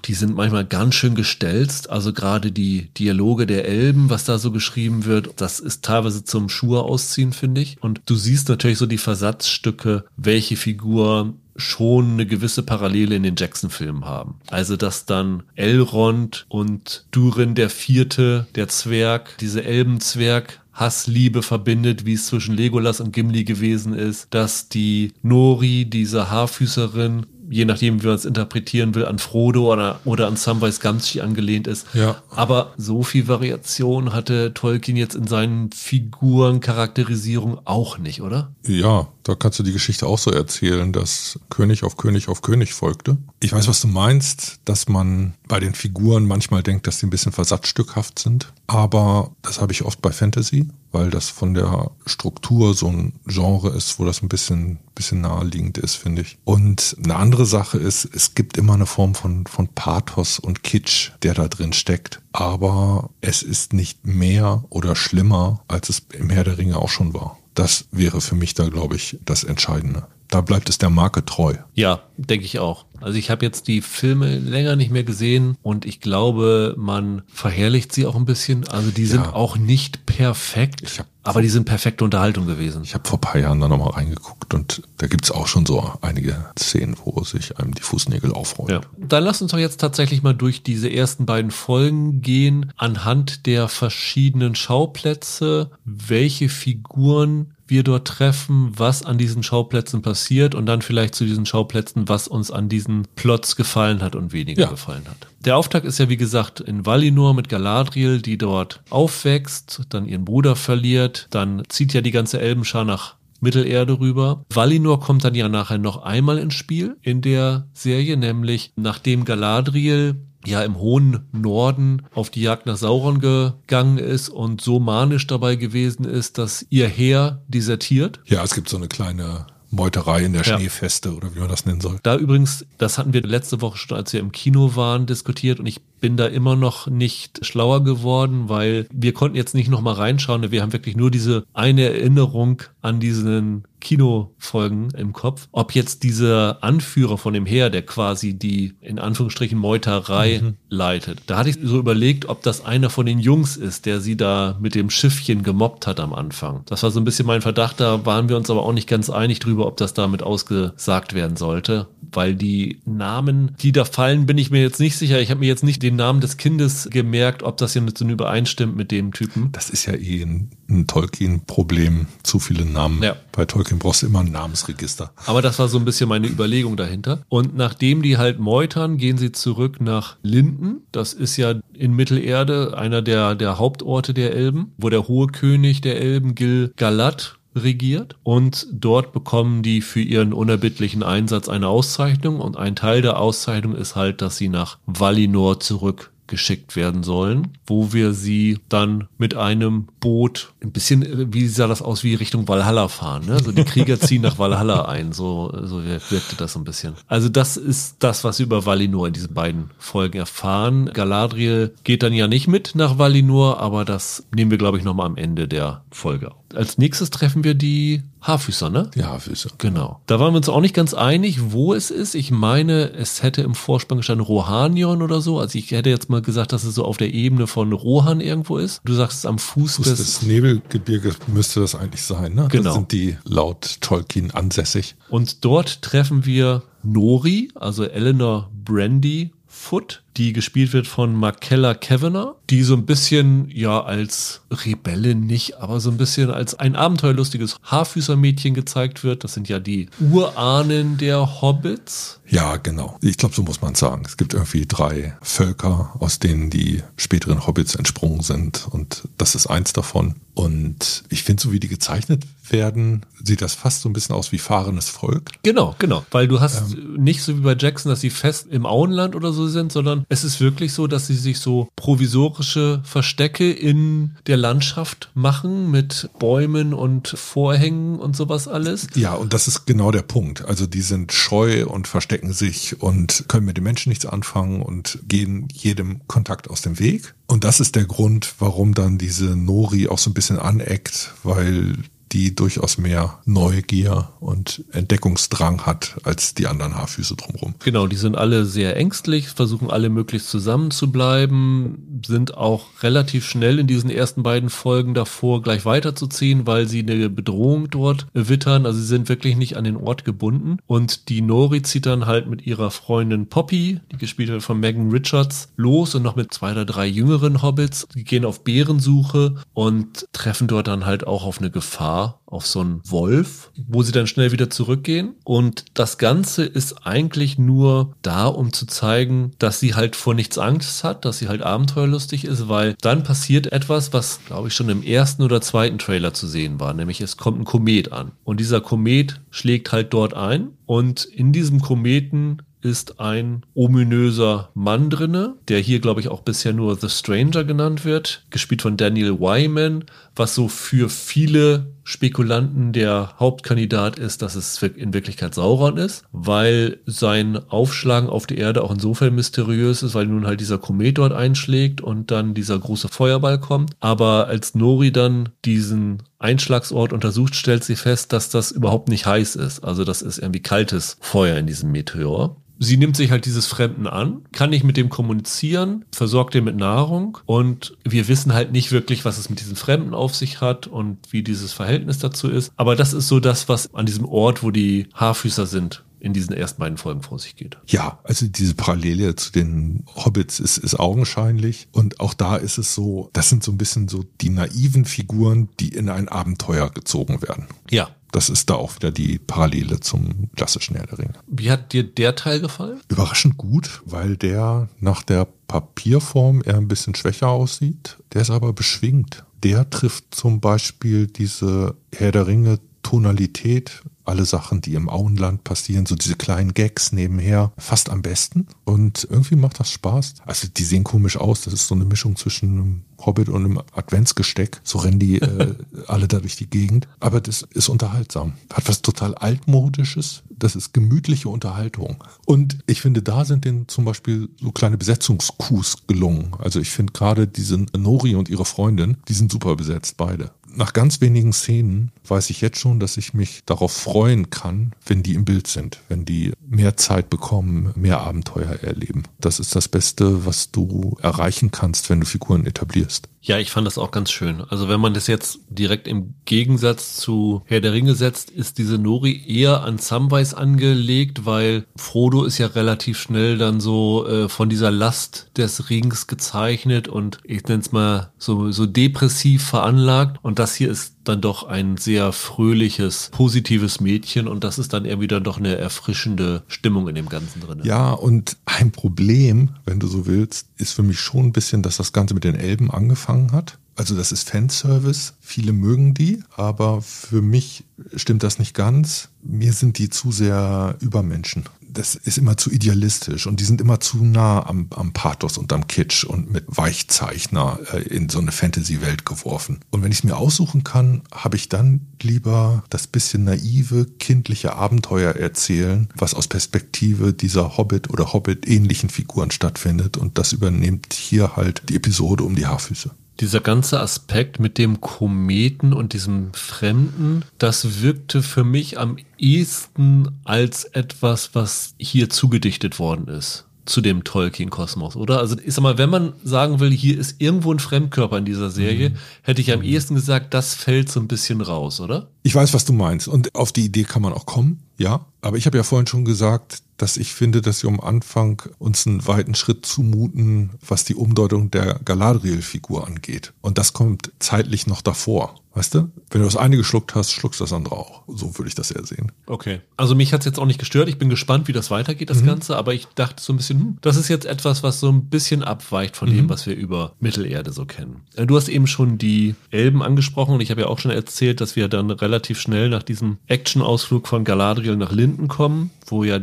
die sind manchmal ganz schön gestelzt. Also gerade die Dialoge der Elben, was da so geschrieben wird, das ist teilweise zum Schuhe ausziehen, finde ich. Und du siehst natürlich so die Versatzstücke, welche Figur schon eine gewisse Parallele in den Jackson-Filmen haben. Also, dass dann Elrond und Durin der Vierte, der Zwerg, diese Elbenzwerg Hassliebe verbindet, wie es zwischen Legolas und Gimli gewesen ist, dass die Nori, diese Haarfüßerin, je nachdem, wie man es interpretieren will, an Frodo oder, oder an Samwise Gamgee angelehnt ist. Ja. Aber so viel Variation hatte Tolkien jetzt in seinen Figuren, Charakterisierung auch nicht, oder? Ja, da kannst du die Geschichte auch so erzählen, dass König auf König auf König folgte. Ich weiß, was du meinst, dass man bei den Figuren manchmal denkt, dass sie ein bisschen versatzstückhaft sind. Aber das habe ich oft bei Fantasy, weil das von der Struktur so ein Genre ist, wo das ein bisschen, bisschen naheliegend ist, finde ich. Und eine andere Sache ist, es gibt immer eine Form von, von Pathos und Kitsch, der da drin steckt. Aber es ist nicht mehr oder schlimmer, als es im Herr der Ringe auch schon war. Das wäre für mich da, glaube ich, das Entscheidende da bleibt es der Marke treu. Ja, denke ich auch. Also ich habe jetzt die Filme länger nicht mehr gesehen und ich glaube, man verherrlicht sie auch ein bisschen. Also die sind ja. auch nicht perfekt, aber die sind perfekte Unterhaltung gewesen. Ich habe vor paar Jahren da nochmal reingeguckt und da gibt's auch schon so einige Szenen, wo sich einem die Fußnägel aufrollen. Ja. Dann lass uns doch jetzt tatsächlich mal durch diese ersten beiden Folgen gehen, anhand der verschiedenen Schauplätze, welche Figuren wir dort treffen, was an diesen Schauplätzen passiert und dann vielleicht zu diesen Schauplätzen, was uns an diesen Plots gefallen hat und weniger ja. gefallen hat. Der Auftakt ist ja wie gesagt in Valinor mit Galadriel, die dort aufwächst, dann ihren Bruder verliert, dann zieht ja die ganze Elbenschar nach Mittelerde rüber. Valinor kommt dann ja nachher noch einmal ins Spiel in der Serie, nämlich nachdem Galadriel ja im hohen Norden auf die Jagd nach Sauron gegangen ist und so manisch dabei gewesen ist, dass ihr Heer desertiert. Ja, es gibt so eine kleine Meuterei in der ja. Schneefeste oder wie man das nennen soll. Da übrigens, das hatten wir letzte Woche schon, als wir im Kino waren, diskutiert und ich bin da immer noch nicht schlauer geworden, weil wir konnten jetzt nicht noch mal reinschauen. Wir haben wirklich nur diese eine Erinnerung an diesen Kinofolgen im Kopf. Ob jetzt dieser Anführer von dem Heer, der quasi die in Anführungsstrichen Meuterei mhm. leitet, da hatte ich so überlegt, ob das einer von den Jungs ist, der sie da mit dem Schiffchen gemobbt hat am Anfang. Das war so ein bisschen mein Verdacht, da waren wir uns aber auch nicht ganz einig drüber, ob das damit ausgesagt werden sollte, weil die Namen, die da fallen, bin ich mir jetzt nicht sicher. Ich habe mir jetzt nicht den Namen des Kindes gemerkt, ob das jetzt so übereinstimmt mit dem Typen. Das ist ja eh ein, ein Tolkien-Problem, zu viele Namen. Ja. Bei Tolkien Tolkien brauchst du immer ein Namensregister. Aber das war so ein bisschen meine Überlegung dahinter. Und nachdem die halt meutern, gehen sie zurück nach Linden. Das ist ja in Mittelerde einer der, der Hauptorte der Elben, wo der hohe König der Elben Gil Galad regiert und dort bekommen die für ihren unerbittlichen Einsatz eine Auszeichnung und ein Teil der Auszeichnung ist halt, dass sie nach Valinor zurück geschickt werden sollen, wo wir sie dann mit einem Boot, ein bisschen, wie sah das aus, wie Richtung Valhalla fahren. Ne? So die Krieger ziehen nach Valhalla ein, so, so wirkte das ein bisschen. Also das ist das, was wir über Valinor in diesen beiden Folgen erfahren. Galadriel geht dann ja nicht mit nach Valinor, aber das nehmen wir, glaube ich, nochmal am Ende der Folge auf. Als nächstes treffen wir die Haarfüßer, ne? Die Haarfüßer. Genau. Da waren wir uns auch nicht ganz einig, wo es ist. Ich meine, es hätte im Vorspann gestanden Rohanion oder so. Also ich hätte jetzt mal gesagt, dass es so auf der Ebene von Rohan irgendwo ist. Du sagst es am Fuß, Fuß des, des Nebelgebirges müsste das eigentlich sein, ne? Genau. Da sind die laut Tolkien ansässig. Und dort treffen wir Nori, also Eleanor Brandy Foot, die gespielt wird von Markella Kavanagh, die so ein bisschen, ja, als Rebellin nicht, aber so ein bisschen als ein abenteuerlustiges Haarfüßermädchen gezeigt wird. Das sind ja die Urahnen der Hobbits. Ja, genau. Ich glaube, so muss man sagen. Es gibt irgendwie drei Völker, aus denen die späteren Hobbits entsprungen sind. Und das ist eins davon. Und ich finde, so wie die gezeichnet werden, sieht das fast so ein bisschen aus wie fahrendes Volk. Genau, genau. Weil du hast ähm, nicht so wie bei Jackson, dass sie fest im Auenland oder so sind, sondern es ist wirklich so, dass sie sich so provisorische Verstecke in der Landschaft machen mit Bäumen und Vorhängen und sowas alles. Ja, und das ist genau der Punkt. Also die sind scheu und verstecken sich und können mit den Menschen nichts anfangen und gehen jedem Kontakt aus dem Weg. Und das ist der Grund, warum dann diese Nori auch so ein bisschen aneckt, weil die durchaus mehr Neugier und Entdeckungsdrang hat als die anderen Haarfüße drumherum. Genau, die sind alle sehr ängstlich, versuchen alle möglichst zusammen zu bleiben, sind auch relativ schnell in diesen ersten beiden Folgen davor gleich weiterzuziehen, weil sie eine Bedrohung dort wittern. Also sie sind wirklich nicht an den Ort gebunden. Und die Nori zieht dann halt mit ihrer Freundin Poppy, die gespielt wird von Megan Richards, los und noch mit zwei oder drei jüngeren Hobbits. Die gehen auf Bärensuche und treffen dort dann halt auch auf eine Gefahr auf so einen Wolf, wo sie dann schnell wieder zurückgehen. Und das Ganze ist eigentlich nur da, um zu zeigen, dass sie halt vor nichts Angst hat, dass sie halt abenteuerlustig ist, weil dann passiert etwas, was, glaube ich, schon im ersten oder zweiten Trailer zu sehen war, nämlich es kommt ein Komet an. Und dieser Komet schlägt halt dort ein. Und in diesem Kometen ist ein ominöser Mann drinne, der hier, glaube ich, auch bisher nur The Stranger genannt wird, gespielt von Daniel Wyman, was so für viele Spekulanten der Hauptkandidat ist, dass es in Wirklichkeit Sauron ist, weil sein Aufschlagen auf die Erde auch insofern mysteriös ist, weil nun halt dieser Komet dort einschlägt und dann dieser große Feuerball kommt. Aber als Nori dann diesen Einschlagsort untersucht, stellt sie fest, dass das überhaupt nicht heiß ist. Also das ist irgendwie kaltes Feuer in diesem Meteor sie nimmt sich halt dieses Fremden an, kann nicht mit dem kommunizieren, versorgt ihn mit Nahrung und wir wissen halt nicht wirklich, was es mit diesem Fremden auf sich hat und wie dieses Verhältnis dazu ist. Aber das ist so das, was an diesem Ort, wo die Haarfüßer sind, in diesen ersten beiden Folgen vor sich geht. Ja, also diese Parallele zu den Hobbits ist, ist augenscheinlich. Und auch da ist es so, das sind so ein bisschen so die naiven Figuren, die in ein Abenteuer gezogen werden. Ja, das ist da auch wieder die Parallele zum klassischen Herr der Ringe. Wie hat dir der Teil gefallen? Überraschend gut, weil der nach der Papierform eher ein bisschen schwächer aussieht. Der ist aber beschwingt. Der trifft zum Beispiel diese Herr der Ringe Tonalität, alle Sachen, die im Auenland passieren, so diese kleinen Gags nebenher, fast am besten. Und irgendwie macht das Spaß. Also die sehen komisch aus. Das ist so eine Mischung zwischen einem Hobbit und einem Adventsgesteck. So rennen die äh, alle da durch die Gegend. Aber das ist unterhaltsam. Hat was total altmodisches. Das ist gemütliche Unterhaltung. Und ich finde, da sind denen zum Beispiel so kleine Besetzungskus gelungen. Also ich finde gerade diese Nori und ihre Freundin, die sind super besetzt, beide nach ganz wenigen Szenen weiß ich jetzt schon, dass ich mich darauf freuen kann, wenn die im Bild sind, wenn die mehr Zeit bekommen, mehr Abenteuer erleben. Das ist das Beste, was du erreichen kannst, wenn du Figuren etablierst. Ja, ich fand das auch ganz schön. Also wenn man das jetzt direkt im Gegensatz zu Herr der Ringe setzt, ist diese Nori eher an Samwise angelegt, weil Frodo ist ja relativ schnell dann so äh, von dieser Last des Rings gezeichnet und ich nenne es mal so, so depressiv veranlagt. Und das hier ist dann doch ein sehr fröhliches, positives Mädchen und das ist dann irgendwie dann doch eine erfrischende Stimmung in dem Ganzen drin. Ja, und ein Problem, wenn du so willst, ist für mich schon ein bisschen, dass das Ganze mit den Elben angefangen hat. Also das ist Fanservice, viele mögen die, aber für mich stimmt das nicht ganz. Mir sind die zu sehr Übermenschen. Das ist immer zu idealistisch und die sind immer zu nah am, am Pathos und am Kitsch und mit Weichzeichner äh, in so eine Fantasy-Welt geworfen. Und wenn ich es mir aussuchen kann, habe ich dann lieber das bisschen naive, kindliche Abenteuer erzählen, was aus Perspektive dieser Hobbit oder Hobbit-ähnlichen Figuren stattfindet. Und das übernimmt hier halt die Episode um die Haarfüße dieser ganze Aspekt mit dem Kometen und diesem Fremden, das wirkte für mich am ehesten als etwas, was hier zugedichtet worden ist zu dem Tolkien-Kosmos, oder? Also ich sag mal, wenn man sagen will, hier ist irgendwo ein Fremdkörper in dieser Serie, mhm. hätte ich am ehesten gesagt, das fällt so ein bisschen raus, oder? Ich weiß, was du meinst. Und auf die Idee kann man auch kommen, ja. Aber ich habe ja vorhin schon gesagt, dass ich finde, dass sie am Anfang uns einen weiten Schritt zumuten, was die Umdeutung der Galadriel-Figur angeht. Und das kommt zeitlich noch davor. Weißt du? Wenn du das eine geschluckt hast, schluckst du das andere auch. So würde ich das eher sehen. Okay. Also mich hat es jetzt auch nicht gestört. Ich bin gespannt, wie das weitergeht, das mhm. Ganze. Aber ich dachte so ein bisschen, hm, das ist jetzt etwas, was so ein bisschen abweicht von mhm. dem, was wir über Mittelerde so kennen. Äh, du hast eben schon die Elben angesprochen und ich habe ja auch schon erzählt, dass wir dann relativ schnell nach diesem Action-Ausflug von Galadriel nach Linden kommen, wo ja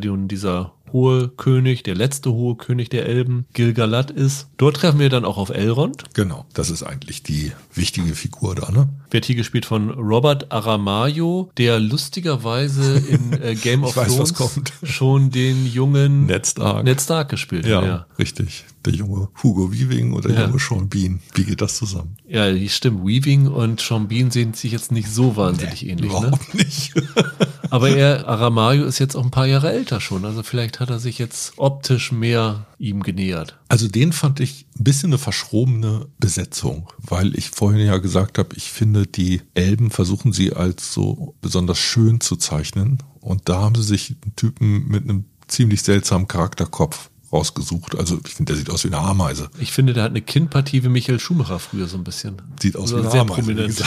dieser hohe König, der letzte hohe König der Elben, Gilgalad ist. Dort treffen wir dann auch auf Elrond. Genau, das ist eigentlich die wichtige Figur da, ne? Wird hier gespielt von Robert Aramayo, der lustigerweise in äh, Game of weiß, Thrones schon den jungen Ned Stark, Ned Stark gespielt ja, hat. Ja, richtig. Der junge Hugo Weaving oder der ja. junge Sean Bean. Wie geht das zusammen? Ja, stimmt. Weaving und Sean Bean sehen sich jetzt nicht so wahnsinnig nee, ähnlich. Ne? Überhaupt ne? nicht. Aber er, Aramayo ist jetzt auch ein paar Jahre älter schon. Also vielleicht hat er sich jetzt optisch mehr ihm genähert. Also den fand ich ein bisschen eine verschrobene Besetzung, weil ich vorhin ja gesagt habe, ich finde, die Elben versuchen sie als so besonders schön zu zeichnen. Und da haben sie sich einen Typen mit einem ziemlich seltsamen Charakterkopf rausgesucht. Also ich finde, der sieht aus wie eine Ameise. Ich finde, der hat eine Kindpartie wie Michael Schumacher früher so ein bisschen. Sieht aus also wie eine Ameise, prominent.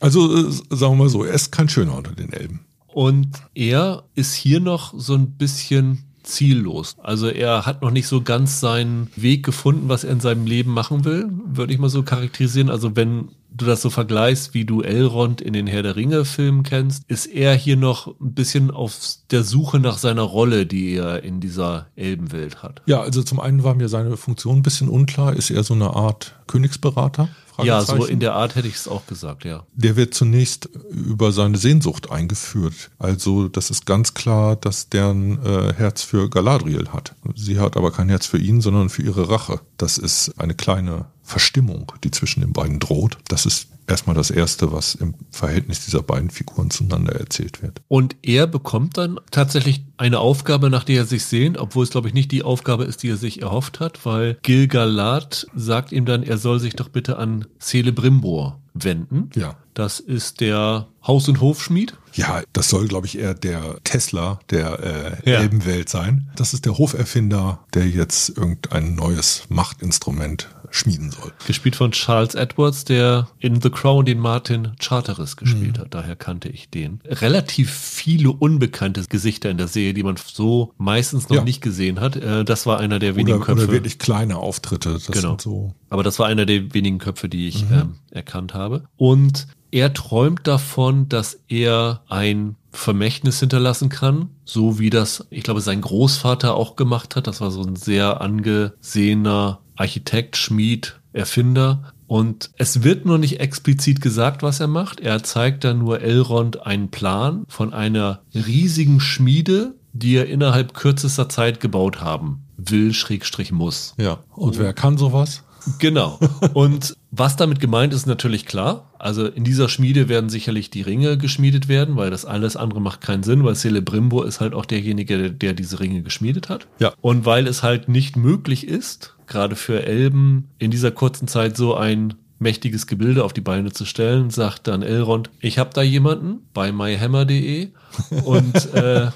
Also äh, sagen wir mal so, er ist kein schöner unter den Elben. Und er ist hier noch so ein bisschen ziellos. Also er hat noch nicht so ganz seinen Weg gefunden, was er in seinem Leben machen will, würde ich mal so charakterisieren. Also wenn du das so vergleichst, wie du Elrond in den Herr der Ringe Filmen kennst, ist er hier noch ein bisschen auf der Suche nach seiner Rolle, die er in dieser Elbenwelt hat. Ja, also zum einen war mir seine Funktion ein bisschen unklar. Ist er so eine Art Königsberater? Ja, so in der Art hätte ich es auch gesagt, ja. Der wird zunächst über seine Sehnsucht eingeführt. Also das ist ganz klar, dass der ein äh, Herz für Galadriel hat. Sie hat aber kein Herz für ihn, sondern für ihre Rache. Das ist eine kleine Verstimmung, die zwischen den beiden droht. Das ist erstmal das Erste, was im Verhältnis dieser beiden Figuren zueinander erzählt wird. Und er bekommt dann tatsächlich eine Aufgabe, nach der er sich sehnt, obwohl es, glaube ich, nicht die Aufgabe ist, die er sich erhofft hat, weil Gilgalad sagt ihm dann, er soll sich doch bitte an Celebrimbor wenden. Ja. Das ist der Haus- und Hofschmied. Ja, das soll, glaube ich, eher der Tesla der äh, ja. Elbenwelt sein. Das ist der Hoferfinder, der jetzt irgendein neues Machtinstrument schmieden soll. Gespielt von Charles Edwards, der in The Crown den Martin Charteris gespielt mhm. hat. Daher kannte ich den. Relativ viele unbekannte Gesichter in der Serie, die man so meistens noch ja. nicht gesehen hat. Äh, das war einer der wenigen oder, Köpfe. Oder wirklich kleine Auftritte. Das genau. So. Aber das war einer der wenigen Köpfe, die ich mhm. ähm, erkannt habe. Und er träumt davon, dass er ein Vermächtnis hinterlassen kann, so wie das, ich glaube, sein Großvater auch gemacht hat. Das war so ein sehr angesehener Architekt, Schmied, Erfinder. Und es wird nur nicht explizit gesagt, was er macht. Er zeigt da nur Elrond einen Plan von einer riesigen Schmiede, die er innerhalb kürzester Zeit gebaut haben will, Schrägstrich muss. Ja. Und wer kann sowas? Genau. Und was damit gemeint ist, natürlich klar. Also in dieser Schmiede werden sicherlich die Ringe geschmiedet werden, weil das alles andere macht keinen Sinn, weil Celebrimbo ist halt auch derjenige, der, der diese Ringe geschmiedet hat. Ja. Und weil es halt nicht möglich ist, gerade für Elben in dieser kurzen Zeit so ein mächtiges Gebilde auf die Beine zu stellen, sagt dann Elrond, ich habe da jemanden bei myhammer.de und äh,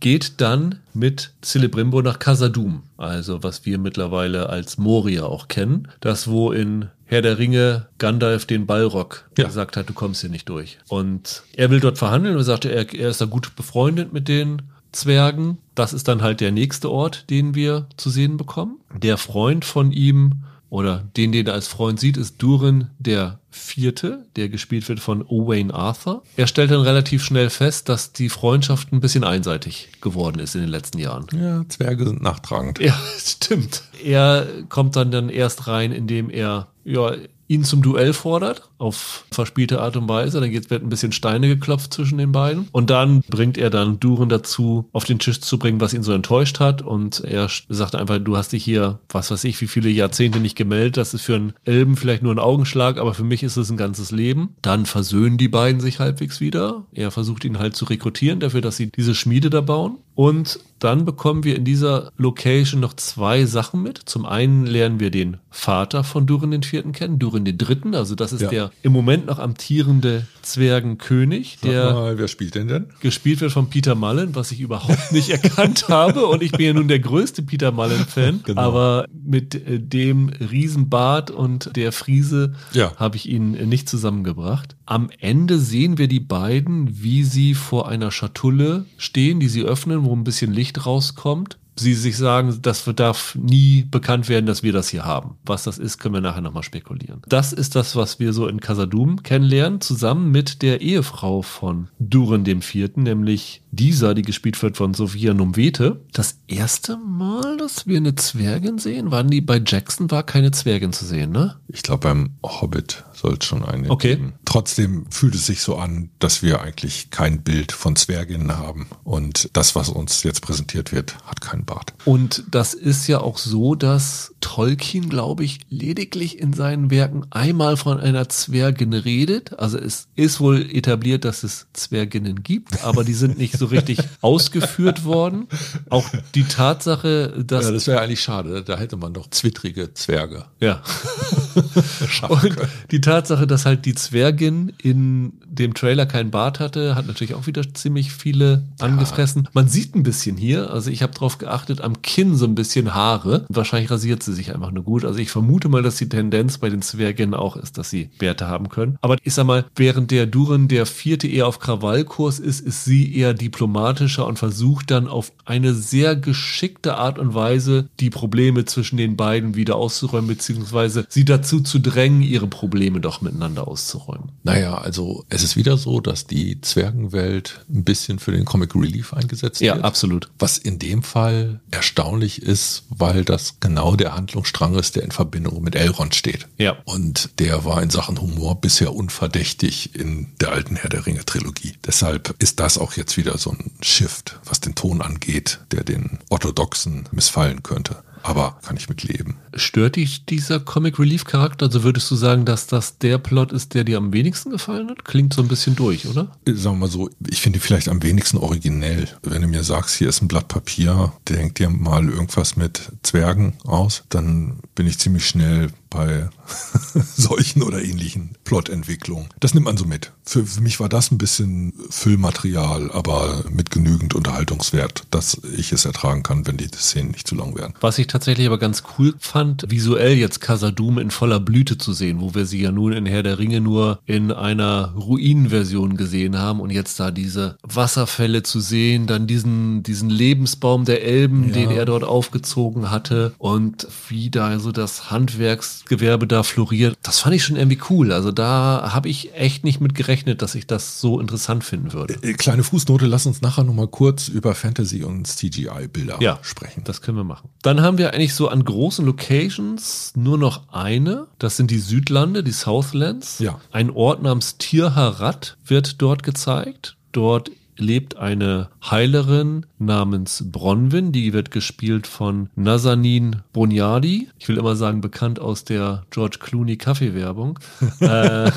geht dann mit Celebrimbo nach Casadum, also was wir mittlerweile als Moria auch kennen, das wo in Herr der Ringe Gandalf den Ballrock ja. gesagt hat, du kommst hier nicht durch. Und er will dort verhandeln und sagte, er, er ist da gut befreundet mit den Zwergen. Das ist dann halt der nächste Ort, den wir zu sehen bekommen. Der Freund von ihm oder den, den er als Freund sieht, ist Durin der Vierte, der gespielt wird von Owain Arthur. Er stellt dann relativ schnell fest, dass die Freundschaft ein bisschen einseitig geworden ist in den letzten Jahren. Ja, Zwerge sind nachtragend. Ja, stimmt. Er kommt dann dann erst rein, indem er ja ihn zum Duell fordert, auf verspielte Art und Weise. Dann wird ein bisschen Steine geklopft zwischen den beiden. Und dann bringt er dann Duren dazu, auf den Tisch zu bringen, was ihn so enttäuscht hat. Und er sagt einfach, du hast dich hier, was weiß ich, wie viele Jahrzehnte nicht gemeldet. Das ist für einen Elben vielleicht nur ein Augenschlag, aber für mich ist es ein ganzes Leben. Dann versöhnen die beiden sich halbwegs wieder. Er versucht ihn halt zu rekrutieren dafür, dass sie diese Schmiede da bauen. Und dann bekommen wir in dieser Location noch zwei Sachen mit. Zum einen lernen wir den Vater von Durin den Vierten kennen, Durin den Dritten. Also das ist ja. der im Moment noch amtierende Zwergenkönig. Der mal, wer spielt denn denn? Gespielt wird von Peter Mullen, was ich überhaupt nicht erkannt habe. Und ich bin ja nun der größte Peter Mullen-Fan. Genau. Aber mit äh, dem Riesenbart und der Friese ja. habe ich ihn nicht zusammengebracht. Am Ende sehen wir die beiden, wie sie vor einer Schatulle stehen, die sie öffnen, wo ein bisschen Licht rauskommt sie sich sagen, das darf nie bekannt werden, dass wir das hier haben. Was das ist, können wir nachher nochmal spekulieren. Das ist das, was wir so in Casadum kennenlernen, zusammen mit der Ehefrau von Duren dem Vierten, nämlich dieser, die gespielt wird von Sophia Numvete. Das erste Mal, dass wir eine Zwergin sehen, waren die bei Jackson, war keine Zwergin zu sehen, ne? Ich glaube, beim Hobbit soll es schon eine okay. geben. Trotzdem fühlt es sich so an, dass wir eigentlich kein Bild von Zwerginnen haben. Und das, was uns jetzt präsentiert wird, hat keinen Bart. Und das ist ja auch so, dass Tolkien, glaube ich, lediglich in seinen Werken einmal von einer Zwergin redet. Also es ist wohl etabliert, dass es Zwerginnen gibt, aber die sind nicht so richtig ausgeführt worden. Auch die Tatsache, dass... Ja, das wäre eigentlich schade. Da hätte man doch zwittrige Zwerge. Ja. Und die Tatsache, dass halt die Zwergin in dem Trailer keinen Bart hatte, hat natürlich auch wieder ziemlich viele angefressen. Man sieht ein bisschen hier, also ich habe drauf geachtet, am Kinn so ein bisschen Haare. Wahrscheinlich rasiert sie sich einfach nur gut. Also ich vermute mal, dass die Tendenz bei den Zwerginnen auch ist, dass sie Bärte haben können. Aber ich sag mal, während der Duren der vierte eher auf Krawallkurs ist, ist sie eher diplomatischer und versucht dann auf eine sehr geschickte Art und Weise die Probleme zwischen den beiden wieder auszuräumen, beziehungsweise sie dazu zu drängen, ihre Probleme doch miteinander auszuräumen. Naja, also es ist wieder so, dass die Zwergenwelt ein bisschen für den Comic Relief eingesetzt ja, wird. Ja, absolut. Was in dem Fall erstaunlich ist, weil das genau der Handlungsstrang ist, der in Verbindung mit Elrond steht. Ja. Und der war in Sachen Humor bisher unverdächtig in der alten Herr der Ringe Trilogie. Deshalb ist das auch jetzt wieder so ein Shift, was den Ton angeht, der den Orthodoxen missfallen könnte aber kann ich mit leben. Stört dich dieser Comic Relief Charakter? Also würdest du sagen, dass das der Plot ist, der dir am wenigsten gefallen hat? Klingt so ein bisschen durch, oder? Sagen wir mal so, ich finde vielleicht am wenigsten originell. Wenn du mir sagst, hier ist ein Blatt Papier, denkt dir mal irgendwas mit Zwergen aus, dann bin ich ziemlich schnell bei solchen oder ähnlichen Plotentwicklungen. Das nimmt man so mit. Für, für, mich war das ein bisschen Füllmaterial, aber mit genügend Unterhaltungswert, dass ich es ertragen kann, wenn die Szenen nicht zu lang werden. Was ich tatsächlich aber ganz cool fand, visuell jetzt Casadum in voller Blüte zu sehen, wo wir sie ja nun in Herr der Ringe nur in einer Ruinenversion gesehen haben und jetzt da diese Wasserfälle zu sehen, dann diesen, diesen Lebensbaum der Elben, ja. den er dort aufgezogen hatte und wie da so das Handwerks Gewerbe da floriert. Das fand ich schon irgendwie cool. Also da habe ich echt nicht mit gerechnet, dass ich das so interessant finden würde. Äh, kleine Fußnote, lass uns nachher nochmal kurz über Fantasy und CGI-Bilder ja, sprechen. Das können wir machen. Dann haben wir eigentlich so an großen Locations nur noch eine. Das sind die Südlande, die Southlands. Ja. Ein Ort namens Tirharat wird dort gezeigt. Dort lebt eine Heilerin namens Bronwyn, die wird gespielt von Nazanin Bonyadi. Ich will immer sagen, bekannt aus der George Clooney Kaffeewerbung. äh,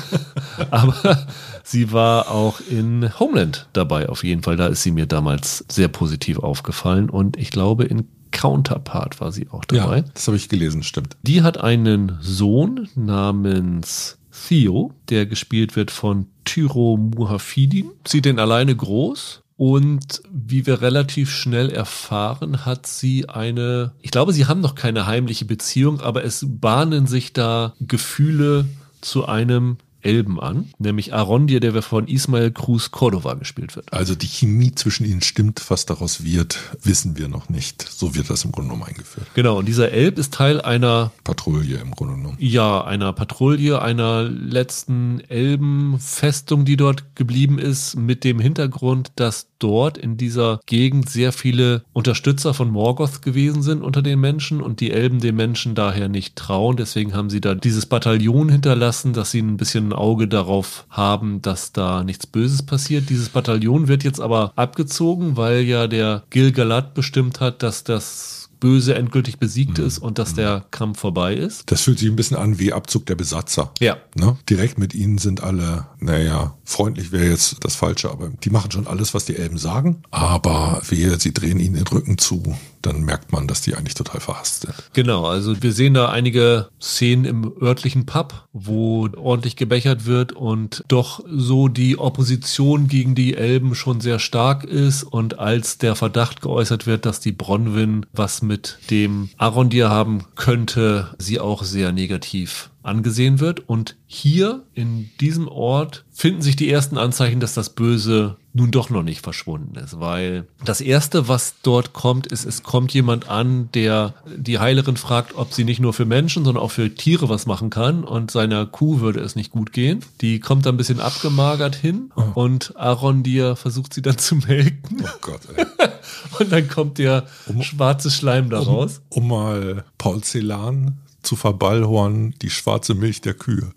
aber sie war auch in Homeland dabei, auf jeden Fall. Da ist sie mir damals sehr positiv aufgefallen und ich glaube in Counterpart war sie auch dabei. Ja, das habe ich gelesen, stimmt. Die hat einen Sohn namens Theo, der gespielt wird von Tyro Muhafidin. Sieht den alleine groß Und wie wir relativ schnell erfahren, hat sie eine, ich glaube, sie haben noch keine heimliche Beziehung, aber es bahnen sich da Gefühle zu einem Elben an, nämlich Arondir, der von Ismael Cruz Cordova gespielt wird. Also die Chemie zwischen ihnen stimmt, was daraus wird, wissen wir noch nicht. So wird das im Grunde genommen eingeführt. Genau, und dieser Elb ist Teil einer Patrouille im Grunde genommen. Ja, einer Patrouille, einer letzten Elbenfestung, die dort geblieben ist, mit dem Hintergrund, dass dort in dieser Gegend sehr viele Unterstützer von Morgoth gewesen sind unter den Menschen und die Elben den Menschen daher nicht trauen. Deswegen haben sie da dieses Bataillon hinterlassen, dass sie ein bisschen ein Auge darauf haben, dass da nichts Böses passiert. Dieses Bataillon wird jetzt aber abgezogen, weil ja der Gilgalad bestimmt hat, dass das Böse endgültig besiegt mhm. ist und dass der Kampf vorbei ist. Das fühlt sich ein bisschen an wie Abzug der Besatzer. Ja. Ne? Direkt mit ihnen sind alle, naja, freundlich wäre jetzt das Falsche, aber die machen schon alles, was die Elben sagen. Aber wir, sie drehen ihnen den Rücken zu dann merkt man, dass die eigentlich total verhasst sind. Genau, also wir sehen da einige Szenen im örtlichen Pub, wo ordentlich gebechert wird und doch so die Opposition gegen die Elben schon sehr stark ist und als der Verdacht geäußert wird, dass die Bronwyn was mit dem Arondir haben könnte, sie auch sehr negativ angesehen wird. Und hier in diesem Ort finden sich die ersten Anzeichen, dass das Böse nun doch noch nicht verschwunden ist, weil das erste, was dort kommt, ist, es kommt jemand an, der die Heilerin fragt, ob sie nicht nur für Menschen, sondern auch für Tiere was machen kann und seiner Kuh würde es nicht gut gehen. Die kommt da ein bisschen abgemagert hin oh. und Aaron dir versucht sie dann zu melken. Oh Gott, ey. und dann kommt der um, schwarze Schleim daraus. Um, um mal Paul Celan zu verballhorn die schwarze Milch der Kühe.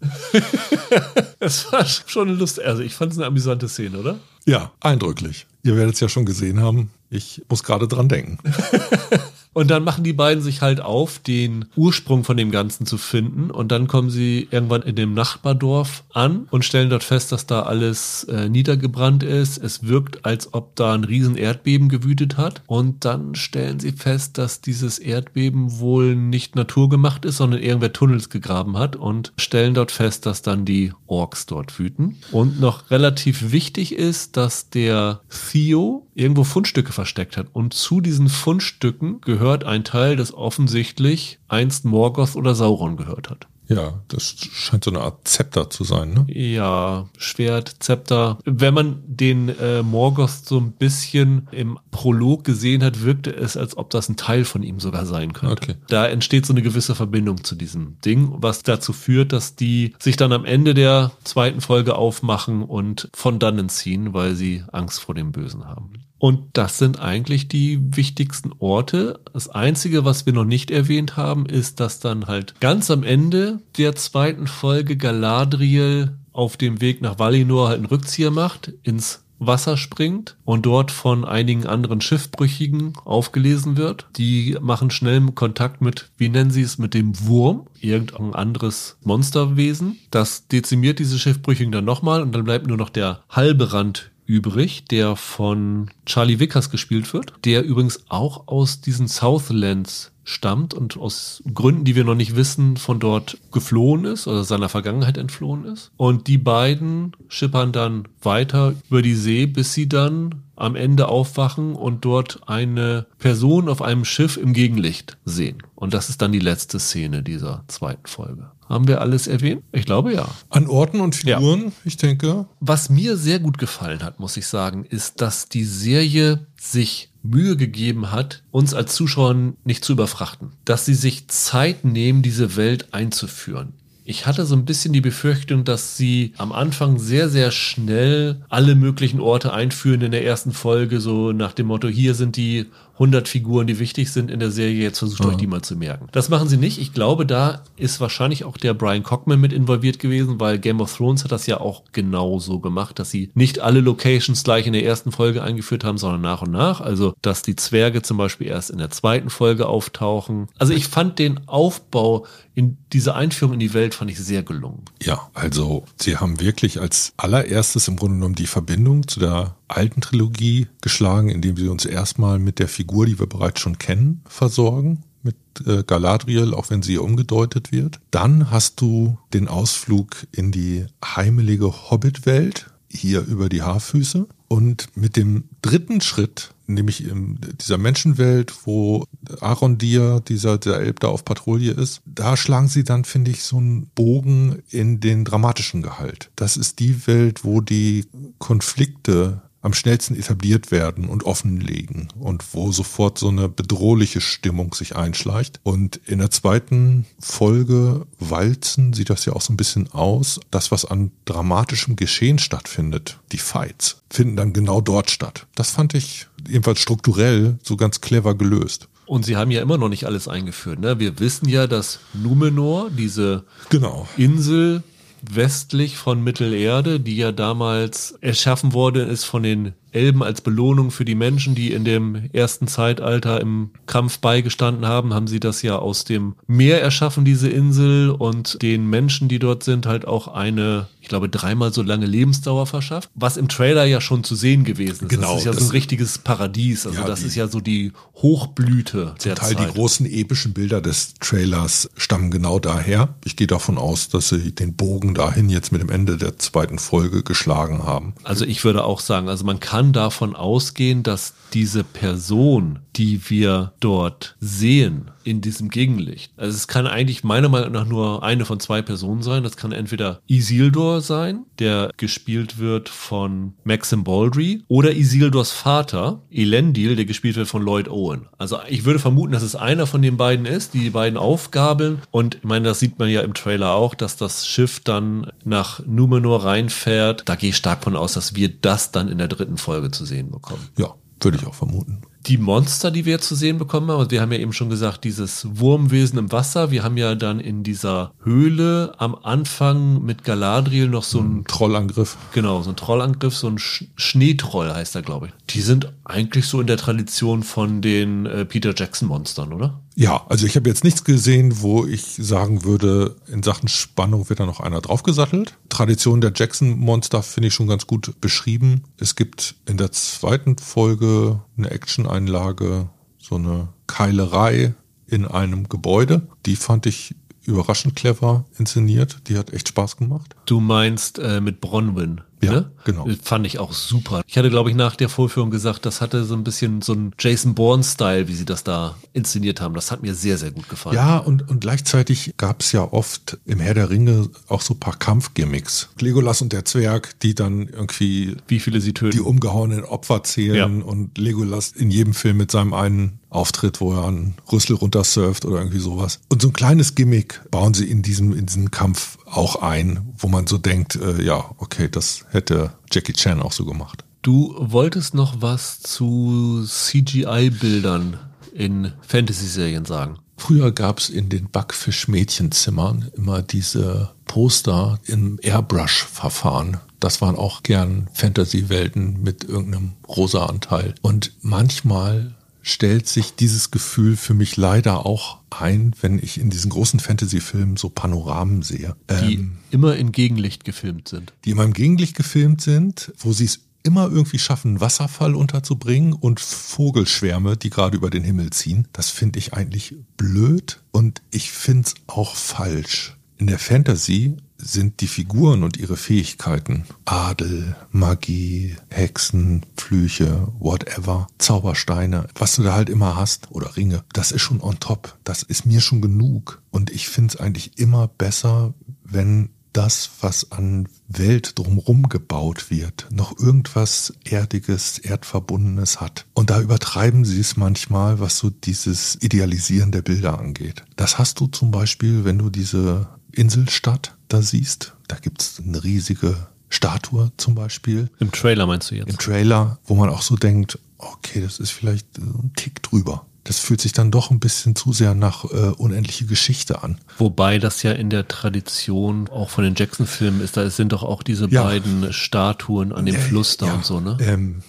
das war schon eine Lust. Also ich fand es eine amüsante Szene, oder? Ja, eindrücklich. Ihr werdet es ja schon gesehen haben. Ich muss gerade dran denken. Und dann machen die beiden sich halt auf, den Ursprung von dem Ganzen zu finden. Und dann kommen sie irgendwann in dem Nachbardorf an und stellen dort fest, dass da alles äh, niedergebrannt ist. Es wirkt, als ob da ein riesen Erdbeben gewütet hat. Und dann stellen sie fest, dass dieses Erdbeben wohl nicht naturgemacht ist, sondern irgendwer Tunnels gegraben hat und stellen dort fest, dass dann die Orks dort wüten. Und noch relativ wichtig ist, dass der Theo irgendwo Fundstücke versteckt hat. Und zu diesen Fundstücken gehört gehört ein Teil, das offensichtlich einst Morgoth oder Sauron gehört hat. Ja, das scheint so eine Art Zepter zu sein, ne? Ja, Schwert, Zepter. Wenn man den äh, Morgoth so ein bisschen im Prolog gesehen hat, wirkte es, als ob das ein Teil von ihm sogar sein könnte. Okay. Da entsteht so eine gewisse Verbindung zu diesem Ding, was dazu führt, dass die sich dann am Ende der zweiten Folge aufmachen und von dannen ziehen, weil sie Angst vor dem Bösen haben. Und das sind eigentlich die wichtigsten Orte. Das Einzige, was wir noch nicht erwähnt haben, ist, dass dann halt ganz am Ende der zweiten Folge Galadriel auf dem Weg nach Valinor halt einen Rückzieher macht, ins Wasser springt und dort von einigen anderen Schiffbrüchigen aufgelesen wird. Die machen schnell Kontakt mit, wie nennen sie es, mit dem Wurm, irgendein anderes Monsterwesen. Das dezimiert diese Schiffbrüchigen dann nochmal und dann bleibt nur noch der halbe Rand übrig, der von Charlie Vickers gespielt wird, der übrigens auch aus diesen Southlands stammt und aus Gründen, die wir noch nicht wissen, von dort geflohen ist oder seiner Vergangenheit entflohen ist. Und die beiden schippern dann weiter über die See, bis sie dann am Ende aufwachen und dort eine Person auf einem Schiff im Gegenlicht sehen. Und das ist dann die letzte Szene dieser zweiten Folge. Haben wir alles erwähnt? Ich glaube ja. An Orten und Figuren, ja. ich denke. Was mir sehr gut gefallen hat, muss ich sagen, ist, dass die Serie sich Mühe gegeben hat, uns als Zuschauer nicht zu überfrachten. Dass sie sich Zeit nehmen, diese Welt einzuführen. Ich hatte so ein bisschen die Befürchtung, dass sie am Anfang sehr, sehr schnell alle möglichen Orte einführen in der ersten Folge, so nach dem Motto, hier sind die 100 Figuren, die wichtig sind in der Serie, jetzt versucht ja. euch die mal zu merken. Das machen sie nicht. Ich glaube, da ist wahrscheinlich auch der Brian Cockman mit involviert gewesen, weil Game of Thrones hat das ja auch genau so gemacht, dass sie nicht alle Locations gleich in der ersten Folge eingeführt haben, sondern nach und nach. Also, dass die Zwerge zum Beispiel erst in der zweiten Folge auftauchen. Also, ich fand den Aufbau in diese Einführung in die Welt fand ich sehr gelungen. Ja, also sie haben wirklich als allererstes im Grunde genommen die Verbindung zu der alten Trilogie geschlagen, indem sie uns erstmal mit der Figur, die wir bereits schon kennen, versorgen mit äh, Galadriel, auch wenn sie umgedeutet wird. Dann hast du den Ausflug in die heimelige Hobbit-Welt, hier über die Haarfüße. Und mit dem dritten Schritt, nämlich in dieser Menschenwelt, wo Aaron Dir, dieser, dieser Elb da auf Patrouille ist, da schlagen sie dann, finde ich, so einen Bogen in den dramatischen Gehalt. Das ist die Welt, wo die Konflikte am schnellsten etabliert werden und offenlegen und wo sofort so eine bedrohliche Stimmung sich einschleicht. Und in der zweiten Folge Walzen sieht das ja auch so ein bisschen aus. Das, was an dramatischem Geschehen stattfindet, die Fights, finden dann genau dort statt. Das fand ich jedenfalls strukturell so ganz clever gelöst. Und sie haben ja immer noch nicht alles eingeführt. Ne? Wir wissen ja, dass Numenor, diese genau. Insel, westlich von Mittelerde, die ja damals erschaffen worden ist von den Elben als Belohnung für die Menschen, die in dem ersten Zeitalter im Kampf beigestanden haben, haben sie das ja aus dem Meer erschaffen, diese Insel, und den Menschen, die dort sind, halt auch eine, glaube, dreimal so lange Lebensdauer verschafft. Was im Trailer ja schon zu sehen gewesen ist. Genau, das ist ja das so ein richtiges Paradies. Also Ja, das die- ist ja so die Hochblüte der Teil Zeit. die großen epischen Bilder des Trailers stammen genau daher. Ich gehe davon aus, dass sie den Bogen dahin jetzt mit dem Ende der zweiten Folge geschlagen haben. Also ich würde auch sagen, also man kann davon ausgehen, dass diese Person, die wir dort sehen in diesem Gegenlicht, also es kann eigentlich meiner Meinung nach nur eine von zwei Personen sein. Das kann entweder Isildur sein, der gespielt wird von Maxim Baldry, oder Isildurs Vater, Elendil, der gespielt wird von Lloyd Owen. Also ich würde vermuten, dass es einer von den beiden ist, die die beiden aufgabeln. Und ich meine, das sieht man ja im Trailer auch, dass das Schiff dann nach Numenor reinfährt. Da gehe ich stark von aus, dass wir das dann in der dritten Folge zu sehen bekommen. Ja, würde ich auch vermuten. Die Monster, die wir zu sehen bekommen haben, und wir haben ja eben schon gesagt, dieses Wurmwesen im Wasser, wir haben ja dann in dieser Höhle am Anfang mit Galadriel noch so ein, Trollangriff. genau, so ein Trollangriff, so ein Sch Schneetroll heißt er, glaube ich. Die sind eigentlich so in der Tradition von den äh, Peter Jackson Monstern, oder? Ja, also ich habe jetzt nichts gesehen, wo ich sagen würde, in Sachen Spannung wird da noch einer draufgesattelt. Tradition der Jackson-Monster finde ich schon ganz gut beschrieben. Es gibt in der zweiten Folge eine Action-Einlage, so eine Keilerei in einem Gebäude. Die fand ich überraschend clever inszeniert. Die hat echt Spaß gemacht. Du meinst äh, mit Bronwyn. Ja, ne? genau. Fand ich auch super. Ich hatte, glaube ich, nach der Vorführung gesagt, das hatte so ein bisschen so einen Jason Bourne-Style, wie sie das da inszeniert haben. Das hat mir sehr, sehr gut gefallen. Ja, und, und gleichzeitig gab es ja oft im Herr der Ringe auch so ein paar Kampfgimmicks. Legolas und der Zwerg, die dann irgendwie Wie viele sie töten. die umgehauenen Opfer zählen Ja. und Legolas in jedem Film mit seinem einen Auftritt, wo er einen Rüssel runtersurft oder irgendwie sowas. Und so ein kleines Gimmick bauen sie in diesem, in diesem Kampf auch ein, wo man so denkt, äh, ja, okay, das hätte Jackie Chan auch so gemacht. Du wolltest noch was zu CGI-Bildern in Fantasy-Serien sagen. Früher gab es in den Backfisch-Mädchenzimmern immer diese Poster im Airbrush-Verfahren. Das waren auch gern Fantasy-Welten mit irgendeinem rosa Anteil. Und manchmal stellt sich dieses Gefühl für mich leider auch ein, wenn ich in diesen großen Fantasy-Filmen so Panoramen sehe. Die Ähm, immer in Gegenlicht gefilmt sind. die immer im Gegenlicht gefilmt sind, wo sie es immer irgendwie schaffen, einen Wasserfall unterzubringen und Vogelschwärme, die gerade über den Himmel ziehen. Das finde ich eigentlich blöd und ich finde es auch falsch. In der Fantasy sind die Figuren und ihre Fähigkeiten Adel, Magie, Hexen, Flüche, whatever, Zaubersteine, was du da halt immer hast oder Ringe, das ist schon on top. Das ist mir schon genug und ich finde es eigentlich immer besser, wenn das, was an Welt drumherum gebaut wird, noch irgendwas Erdiges, Erdverbundenes hat. Und da übertreiben sie es manchmal, was so dieses Idealisieren der Bilder angeht. Das hast du zum Beispiel, wenn du diese Inselstadt da siehst. Da gibt's eine riesige Statue zum Beispiel Im Trailer meinst du jetzt? im Trailer, wo man auch so denkt, okay, das ist vielleicht äh, ein Tick drüber. Das fühlt sich dann doch ein bisschen zu sehr nach äh, unendliche Geschichte an. Wobei das ja in der Tradition auch von den Jackson-Filmen ist, da sind doch auch diese Ja. beiden Statuen an dem Fluss da Ja, und so, ne? Ähm,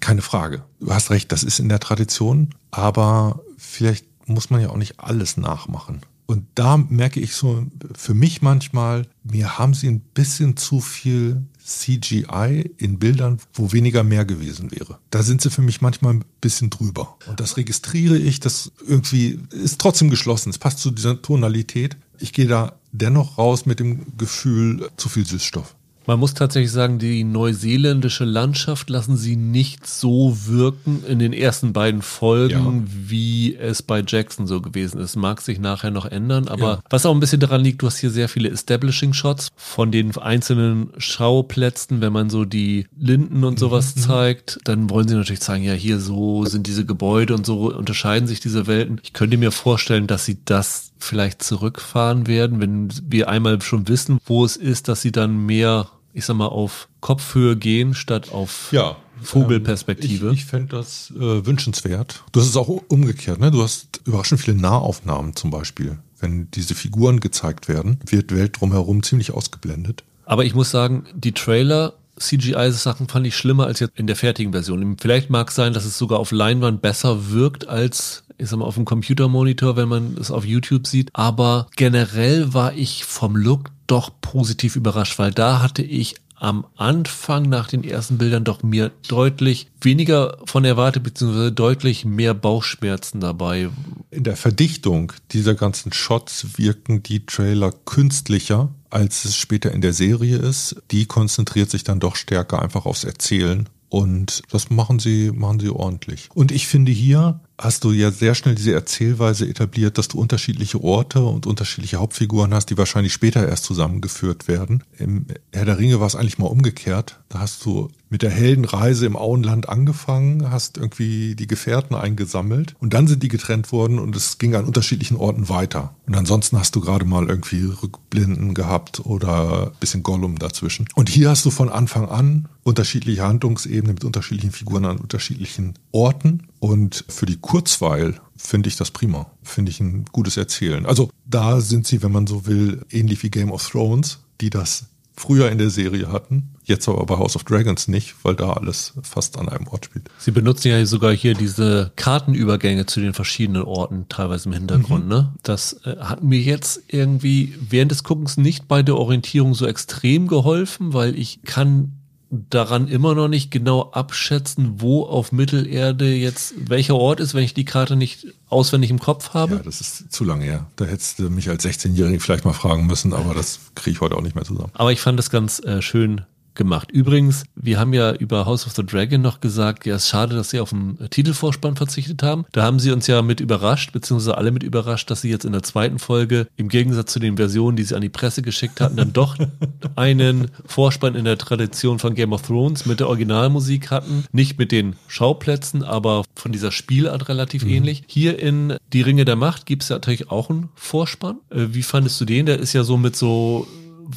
keine Frage. Du hast recht, das ist in der Tradition, aber vielleicht muss man ja auch nicht alles nachmachen. Und da merke ich so für mich manchmal, mir haben sie ein bisschen zu viel CGI in Bildern, wo weniger mehr gewesen wäre. Da sind sie für mich manchmal ein bisschen drüber. Und das registriere ich, das irgendwie ist trotzdem geschlossen. Es passt zu dieser Tonalität. Ich gehe da dennoch raus mit dem Gefühl, zu viel Süßstoff. Man muss tatsächlich sagen, die neuseeländische Landschaft lassen sie nicht so wirken in den ersten beiden Folgen, ja. wie es bei Jackson so gewesen ist. Mag sich nachher noch ändern, aber ja. was auch ein bisschen daran liegt, du hast hier sehr viele Establishing Shots von den einzelnen Schauplätzen, wenn man so die Linden und sowas mhm. zeigt, dann wollen sie natürlich zeigen, ja, hier so sind diese Gebäude und so unterscheiden sich diese Welten. Ich könnte mir vorstellen, dass sie das vielleicht zurückfahren werden, wenn wir einmal schon wissen, wo es ist, dass sie dann mehr, ich sag mal, auf Kopfhöhe gehen, statt auf ja, Vogelperspektive. Ähm, ich, ich fände das äh, wünschenswert. Du hast es auch umgekehrt, ne? Du hast überraschend viele Nahaufnahmen zum Beispiel. Wenn diese Figuren gezeigt werden, wird Welt drumherum ziemlich ausgeblendet. Aber ich muss sagen, die Trailer CGI-Sachen fand ich schlimmer als jetzt in der fertigen Version. Vielleicht mag es sein, dass es sogar auf Leinwand besser wirkt als ich sag mal, auf dem Computermonitor, wenn man es auf YouTube sieht. Aber generell war ich vom Look doch positiv überrascht, weil da hatte ich am Anfang nach den ersten Bildern doch mir deutlich weniger von erwartet, beziehungsweise deutlich mehr Bauchschmerzen dabei. In der Verdichtung dieser ganzen Shots wirken die Trailer künstlicher, als es später in der Serie ist. Die konzentriert sich dann doch stärker einfach aufs Erzählen. Und das machen sie, machen sie ordentlich. Und ich finde hier, hast du ja sehr schnell diese Erzählweise etabliert, dass du unterschiedliche Orte und unterschiedliche Hauptfiguren hast, die wahrscheinlich später erst zusammengeführt werden. Im Herr der Ringe war es eigentlich mal umgekehrt. Da hast du mit der Heldenreise im Auenland angefangen, hast irgendwie die Gefährten eingesammelt und dann sind die getrennt worden und es ging an unterschiedlichen Orten weiter. Und ansonsten hast du gerade mal irgendwie Rückblinden gehabt oder bisschen Gollum dazwischen. Und hier hast du von Anfang an unterschiedliche Handlungsebenen mit unterschiedlichen Figuren an unterschiedlichen Orten und für die Kurzweil finde ich das prima. Finde ich ein gutes Erzählen. Also da sind sie, wenn man so will, ähnlich wie Game of Thrones, die das früher in der Serie hatten, jetzt aber bei House of Dragons nicht, weil da alles fast an einem Ort spielt. Sie benutzen ja sogar hier diese Kartenübergänge zu den verschiedenen Orten teilweise im Hintergrund. Mhm. Ne? Das äh, hat mir jetzt irgendwie während des Guckens nicht bei der Orientierung so extrem geholfen, weil ich kann daran immer noch nicht genau abschätzen, wo auf Mittelerde jetzt welcher Ort ist, wenn ich die Karte nicht auswendig im Kopf habe. Ja, das ist zu lange her. Da hättest du mich als 16-Jährigen vielleicht mal fragen müssen, aber das kriege ich heute auch nicht mehr zusammen. Aber ich fand das ganz äh, schön gemacht. Übrigens, wir haben ja über House of the Dragon noch gesagt, ja, es ist schade, dass sie auf den Titelvorspann verzichtet haben. Da haben sie uns ja mit überrascht, beziehungsweise alle mit überrascht, dass sie jetzt in der zweiten Folge, im Gegensatz zu den Versionen, die sie an die Presse geschickt hatten, dann doch einen Vorspann in der Tradition von Game of Thrones mit der Originalmusik hatten. Nicht mit den Schauplätzen, aber von dieser Spielart relativ mhm. ähnlich. Hier in Die Ringe der Macht gibt es ja natürlich auch einen Vorspann. Äh, wie fandest du den? Der ist ja so mit so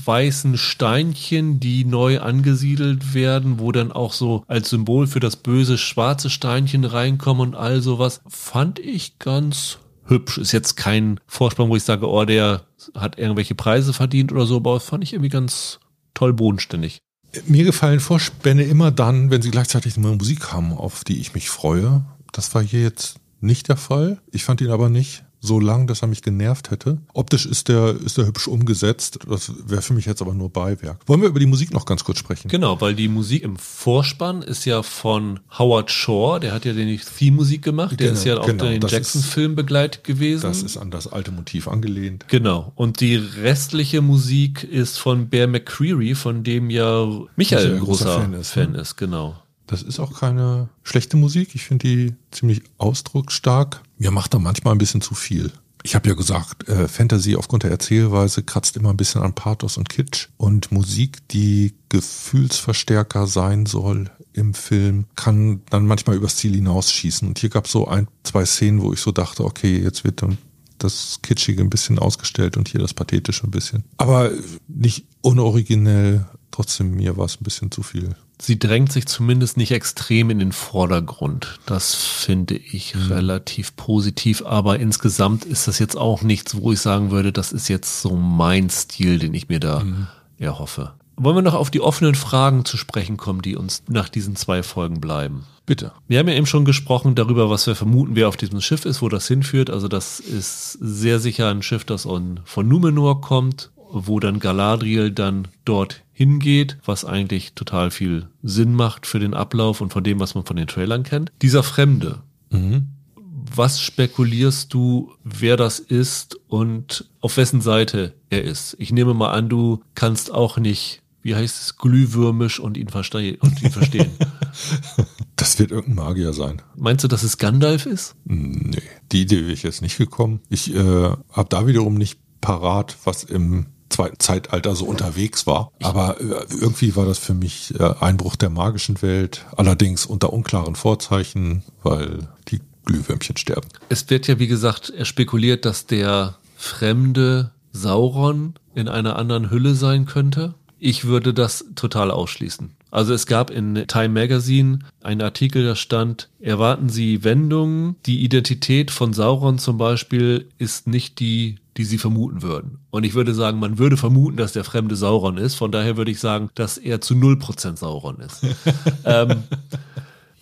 weißen Steinchen, die neu angesiedelt werden, wo dann auch so als Symbol für das böse schwarze Steinchen reinkommen und all sowas, fand ich ganz hübsch. Ist jetzt kein Vorsprung, wo ich sage, oh, der hat irgendwelche Preise verdient oder so, aber fand ich irgendwie ganz toll bodenständig. Mir gefallen Vorspänne immer dann, wenn sie gleichzeitig eine Musik haben, auf die ich mich freue. Das war hier jetzt nicht der Fall. Ich fand ihn aber nicht so lang, dass er mich genervt hätte. Optisch ist der, ist der hübsch umgesetzt. Das wäre für mich jetzt aber nur Beiwerk. Wollen wir über die Musik noch ganz kurz sprechen? Genau, weil die Musik im Vorspann ist ja von Howard Shore, der hat ja die Theme-Musik gemacht, der genau, ist ja auch genau, den Jackson-Film begleitet gewesen. Das ist an das alte Motiv angelehnt. Genau. Und die restliche Musik ist von Bear McCreary, von dem ja Michael ein großer, großer Fan, ist, Fan ne? ist, genau. Das ist auch keine schlechte Musik. Ich finde die ziemlich ausdrucksstark. Mir macht da manchmal ein bisschen zu viel. Ich habe ja gesagt, äh, Fantasy aufgrund der Erzählweise kratzt immer ein bisschen an Pathos und Kitsch. Und Musik, die Gefühlsverstärker sein soll im Film, kann dann manchmal übers Ziel hinausschießen. Und hier gab es so ein, zwei Szenen, wo ich so dachte, okay, jetzt wird dann das Kitschige ein bisschen ausgestellt und hier das Pathetische ein bisschen. Aber nicht unoriginell, trotzdem mir war es ein bisschen zu viel sie drängt sich zumindest nicht extrem in den Vordergrund. Das finde ich mhm. relativ positiv, aber insgesamt ist das jetzt auch nichts, wo ich sagen würde, das ist jetzt so mein Stil, den ich mir da mhm. erhoffe. Wollen wir noch auf die offenen Fragen zu sprechen kommen, die uns nach diesen zwei Folgen bleiben? Bitte. Wir haben ja eben schon gesprochen darüber, was wir vermuten, wer auf diesem Schiff ist, wo das hinführt. Also das ist sehr sicher ein Schiff, das von Numenor kommt, wo dann Galadriel dann dort hingeht, was eigentlich total viel Sinn macht für den Ablauf und von dem, was man von den Trailern kennt. Dieser Fremde. Mhm. Was spekulierst du, wer das ist und auf wessen Seite er ist? Ich nehme mal an, du kannst auch nicht wie heißt es, glühwürmisch und ihn, verste und ihn verstehen. Das wird irgendein Magier sein. Meinst du, dass es Gandalf ist? Nee, die Idee wäre ich jetzt nicht gekommen. Ich äh, habe da wiederum nicht parat, was im zweiten Zeitalter so unterwegs war. Aber äh, irgendwie war das für mich äh, Einbruch der magischen Welt, allerdings unter unklaren Vorzeichen, weil die Glühwürmchen sterben. Es wird ja, wie gesagt, er spekuliert, dass der fremde Sauron in einer anderen Hülle sein könnte. Ich würde das total ausschließen. Also es gab in Time Magazine einen Artikel, da stand, erwarten Sie Wendungen. Die Identität von Sauron zum Beispiel ist nicht die, die Sie vermuten würden. Und ich würde sagen, man würde vermuten, dass der fremde Sauron ist. Von daher würde ich sagen, dass er zu 0% Sauron ist. ähm,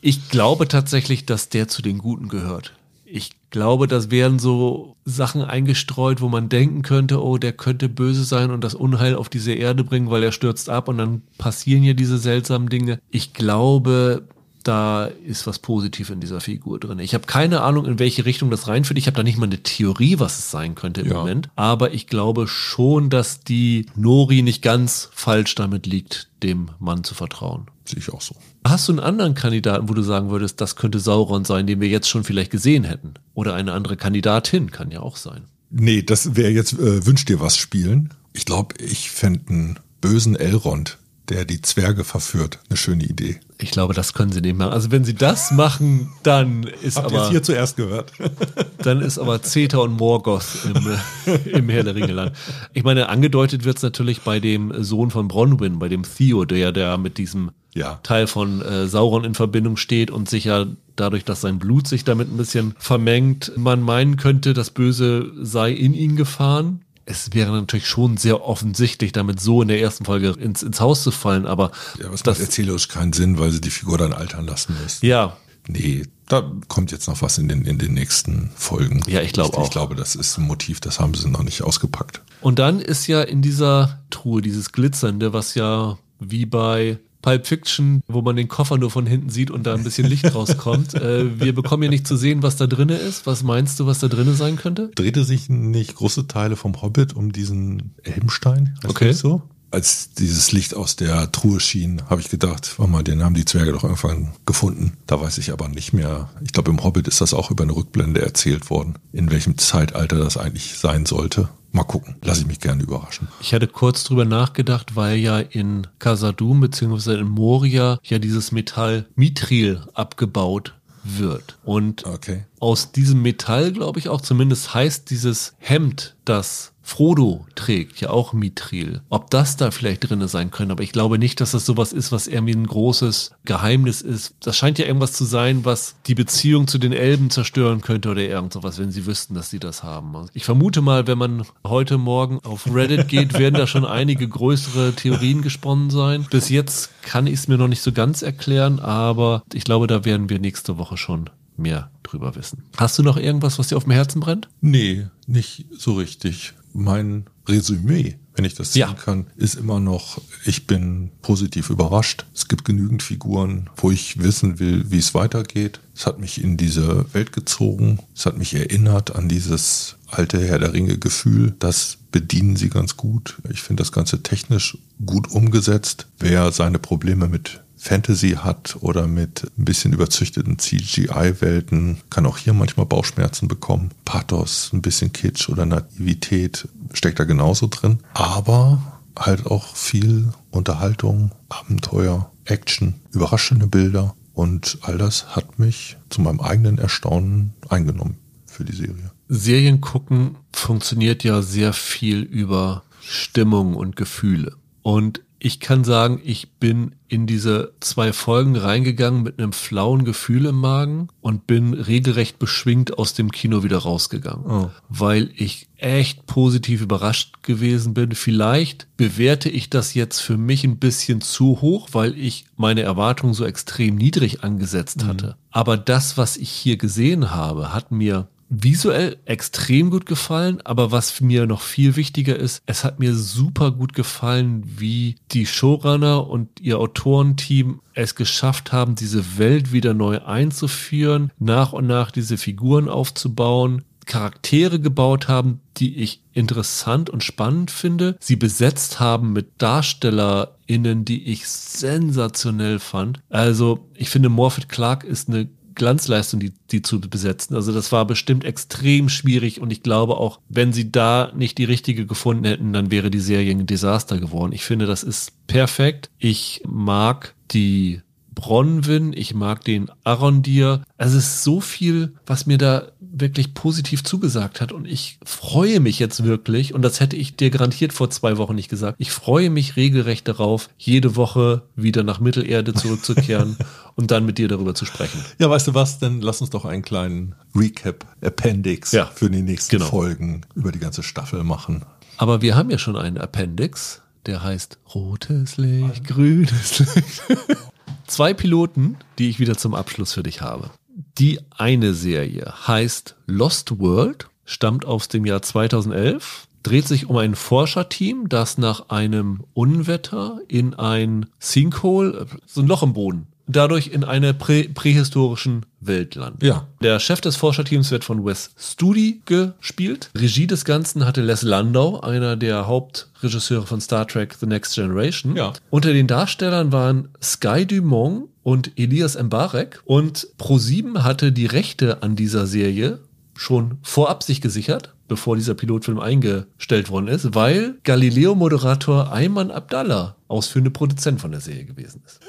ich glaube tatsächlich, dass der zu den Guten gehört. Ich glaube, das wären so Sachen eingestreut, wo man denken könnte, oh, der könnte böse sein und das Unheil auf diese Erde bringen, weil er stürzt ab und dann passieren hier diese seltsamen Dinge. Ich glaube, da ist was positiv in dieser Figur drin. Ich habe keine Ahnung, in welche Richtung das reinführt. Ich habe da nicht mal eine Theorie, was es sein könnte im ja. Moment. Aber ich glaube schon, dass die Nori nicht ganz falsch damit liegt, dem Mann zu vertrauen. Sehe ich auch so. Hast du einen anderen Kandidaten, wo du sagen würdest, das könnte Sauron sein, den wir jetzt schon vielleicht gesehen hätten? Oder eine andere Kandidatin, kann ja auch sein. Nee, das wäre jetzt äh, Wünsch dir was spielen. Ich glaube, ich fände einen bösen Elrond der die Zwerge verführt. Eine schöne Idee. Ich glaube, das können sie nicht machen. Also wenn sie das machen, dann ist Habt aber... Habt hier zuerst gehört. dann ist aber Zeta und Morgoth im, im Herr der Ringeland. Ich meine, angedeutet wird es natürlich bei dem Sohn von Bronwyn, bei dem Theo, der, der mit diesem ja. Teil von äh, Sauron in Verbindung steht und sich ja dadurch, dass sein Blut sich damit ein bisschen vermengt, man meinen könnte, das Böse sei in ihn gefahren es wäre natürlich schon sehr offensichtlich, damit so in der ersten Folge ins, ins Haus zu fallen, aber. Ja, aber es das macht erzählerisch keinen Sinn, weil sie die Figur dann altern lassen müssen. Ja. Nee, da kommt jetzt noch was in den, in den nächsten Folgen. Ja, ich glaube auch. Ich glaube, das ist ein Motiv, das haben sie noch nicht ausgepackt. Und dann ist ja in dieser Truhe dieses Glitzernde, was ja wie bei Pulp Fiction, wo man den Koffer nur von hinten sieht und da ein bisschen Licht rauskommt. äh, wir bekommen ja nicht zu sehen, was da drinne ist. Was meinst du, was da drinne sein könnte? Drehte sich nicht große Teile vom Hobbit um diesen Elbenstein? Okay. So? als dieses Licht aus der Truhe schien, habe ich gedacht, warte mal, den haben die Zwerge doch irgendwann gefunden. Da weiß ich aber nicht mehr. Ich glaube, im Hobbit ist das auch über eine Rückblende erzählt worden, in welchem Zeitalter das eigentlich sein sollte. Mal gucken. Lass ich mich gerne überraschen. Ich hatte kurz drüber nachgedacht, weil ja in Casadum bzw. in Moria ja dieses Metall Mithril abgebaut wird. Und okay. aus diesem Metall, glaube ich auch, zumindest heißt dieses Hemd, das Frodo trägt, ja auch Mithril. Ob das da vielleicht drinne sein könnte, aber ich glaube nicht, dass das sowas ist, was irgendwie ein großes Geheimnis ist. Das scheint ja irgendwas zu sein, was die Beziehung zu den Elben zerstören könnte oder irgend sowas, wenn sie wüssten, dass sie das haben. Ich vermute mal, wenn man heute Morgen auf Reddit geht, werden da schon einige größere Theorien gesponnen sein. Bis jetzt kann ich es mir noch nicht so ganz erklären, aber ich glaube, da werden wir nächste Woche schon mehr drüber wissen. Hast du noch irgendwas, was dir auf dem Herzen brennt? Nee, nicht so richtig mein Resümee, wenn ich das sagen ja. kann, ist immer noch, ich bin positiv überrascht. Es gibt genügend Figuren, wo ich wissen will, wie es weitergeht. Es hat mich in diese Welt gezogen. Es hat mich erinnert an dieses alte Herr der Ringe Gefühl. Das bedienen sie ganz gut. Ich finde das Ganze technisch gut umgesetzt. Wer seine Probleme mit Fantasy hat oder mit ein bisschen überzüchteten CGI-Welten, kann auch hier manchmal Bauchschmerzen bekommen. Pathos, ein bisschen Kitsch oder Naivität steckt da genauso drin. Aber halt auch viel Unterhaltung, Abenteuer, Action, überraschende Bilder. Und all das hat mich zu meinem eigenen Erstaunen eingenommen für die Serie. Serien gucken funktioniert ja sehr viel über Stimmung und Gefühle. Und ich kann sagen, ich bin in diese zwei Folgen reingegangen mit einem flauen Gefühl im Magen und bin regelrecht beschwingt aus dem Kino wieder rausgegangen, oh. weil ich echt positiv überrascht gewesen bin. Vielleicht bewerte ich das jetzt für mich ein bisschen zu hoch, weil ich meine Erwartungen so extrem niedrig angesetzt mhm. hatte. Mhm. Aber das, was ich hier gesehen habe, hat mir visuell extrem gut gefallen, aber was mir noch viel wichtiger ist, es hat mir super gut gefallen, wie die Showrunner und ihr Autorenteam es geschafft haben, diese Welt wieder neu einzuführen, nach und nach diese Figuren aufzubauen, Charaktere gebaut haben, die ich interessant und spannend finde, sie besetzt haben mit DarstellerInnen, die ich sensationell fand. Also, ich finde, Morphet Clark ist eine Glanzleistung, die, die zu besetzen. Also das war bestimmt extrem schwierig und ich glaube auch, wenn sie da nicht die richtige gefunden hätten, dann wäre die Serie ein Desaster geworden. Ich finde, das ist perfekt. Ich mag die Bronwyn, ich mag den Arondir. Also es ist so viel, was mir da wirklich positiv zugesagt hat und ich freue mich jetzt wirklich, und das hätte ich dir garantiert vor zwei Wochen nicht gesagt, ich freue mich regelrecht darauf, jede Woche wieder nach Mittelerde zurückzukehren und dann mit dir darüber zu sprechen. Ja, weißt du was, dann lass uns doch einen kleinen Recap, Appendix Ja, für die nächsten genau. Folgen über die ganze Staffel machen. Aber wir haben ja schon einen Appendix, der heißt Rotes Licht, grünes Licht. Zwei Piloten, die ich wieder zum Abschluss für dich habe. Die eine Serie heißt Lost World, stammt aus dem Jahr 2011, dreht sich um ein Forscherteam, das nach einem Unwetter in ein Sinkhole, so ein Loch im Boden, dadurch in einer prä prähistorischen Welt landet. Ja. Der Chef des Forscherteams wird von Wes Studi gespielt. Regie des Ganzen hatte Les Landau, einer der Hauptregisseure von Star Trek The Next Generation. Ja. Unter den Darstellern waren Sky Dumont und Elias Mbarek. Und Pro7 hatte die Rechte an dieser Serie schon vorab sich gesichert, bevor dieser Pilotfilm eingestellt worden ist, weil Galileo-Moderator Ayman Abdallah ausführende Produzent von der Serie gewesen ist.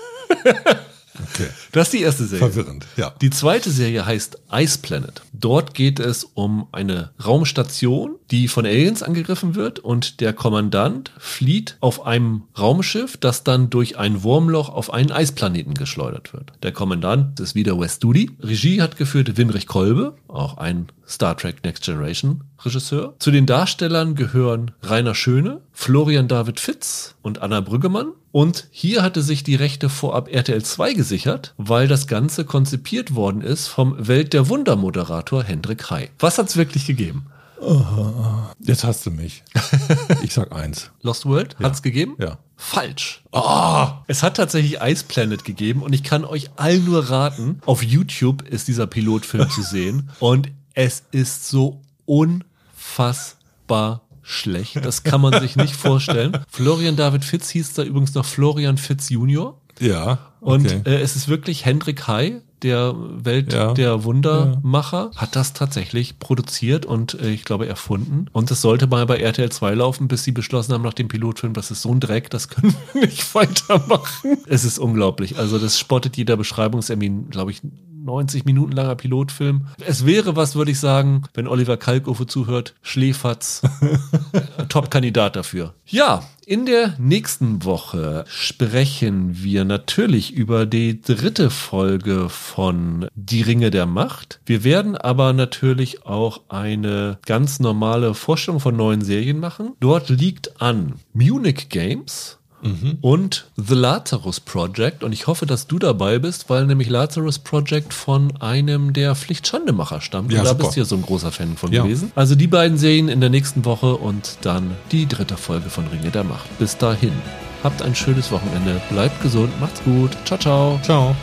Okay. Das ist die erste Serie. Verwirrend, ja. Die zweite Serie heißt Ice Planet. Dort geht es um eine Raumstation, die von Aliens angegriffen wird und der Kommandant flieht auf einem Raumschiff, das dann durch ein Wurmloch auf einen Eisplaneten geschleudert wird. Der Kommandant ist wieder Wes Studi. Regie hat geführt Winrich Kolbe, auch ein Star Trek Next Generation Regisseur. Zu den Darstellern gehören Rainer Schöne, Florian David Fitz und Anna Brüggemann. Und hier hatte sich die Rechte vorab RTL 2 gesichert, weil das Ganze konzipiert worden ist vom Welt der Wunder Moderator Hendrik Hai. Was hat's wirklich gegeben? Jetzt hast du mich. Ich sag eins. Lost World hat's gegeben? Ja. Falsch. Ah, es hat tatsächlich Ice Planet gegeben und ich kann euch allen nur raten, auf YouTube ist dieser Pilotfilm zu sehen und es ist so unfassbar schlecht. Das kann man sich nicht vorstellen. Florian David Fitz hieß da übrigens noch Florian Fitz Junior. Ja. Und okay. äh, es ist wirklich Hendrik Hai, der Welt Ja. der Wundermacher, hat das tatsächlich produziert und äh, ich glaube erfunden. Und es sollte mal bei RTL 2 laufen, bis sie beschlossen haben nach dem Pilotfilm, das ist so ein Dreck, das können wir nicht weitermachen. Es ist unglaublich. Also das spottet jeder Beschreibungstermin, glaube ich, 90 Minuten langer Pilotfilm. Es wäre was, würde ich sagen, wenn Oliver Kalkofe zuhört, Schläferz, Top-Kandidat dafür. Ja, in der nächsten Woche sprechen wir natürlich über die dritte Folge von Die Ringe der Macht. Wir werden aber natürlich auch eine ganz normale Vorstellung von neuen Serien machen. Dort liegt an Munich Games. Und The Lazarus Project. Und ich hoffe, dass du dabei bist, weil nämlich Lazarus Project von einem der Pflichtschandemacher stammt. Ja, und da super. bist du ja so ein großer Fan von Ja. gewesen. Also die beiden Serien in der nächsten Woche und dann die dritte Folge von Ringe der Macht. Bis dahin. Habt ein schönes Wochenende. Bleibt gesund. Macht's gut. Ciao, ciao. Ciao.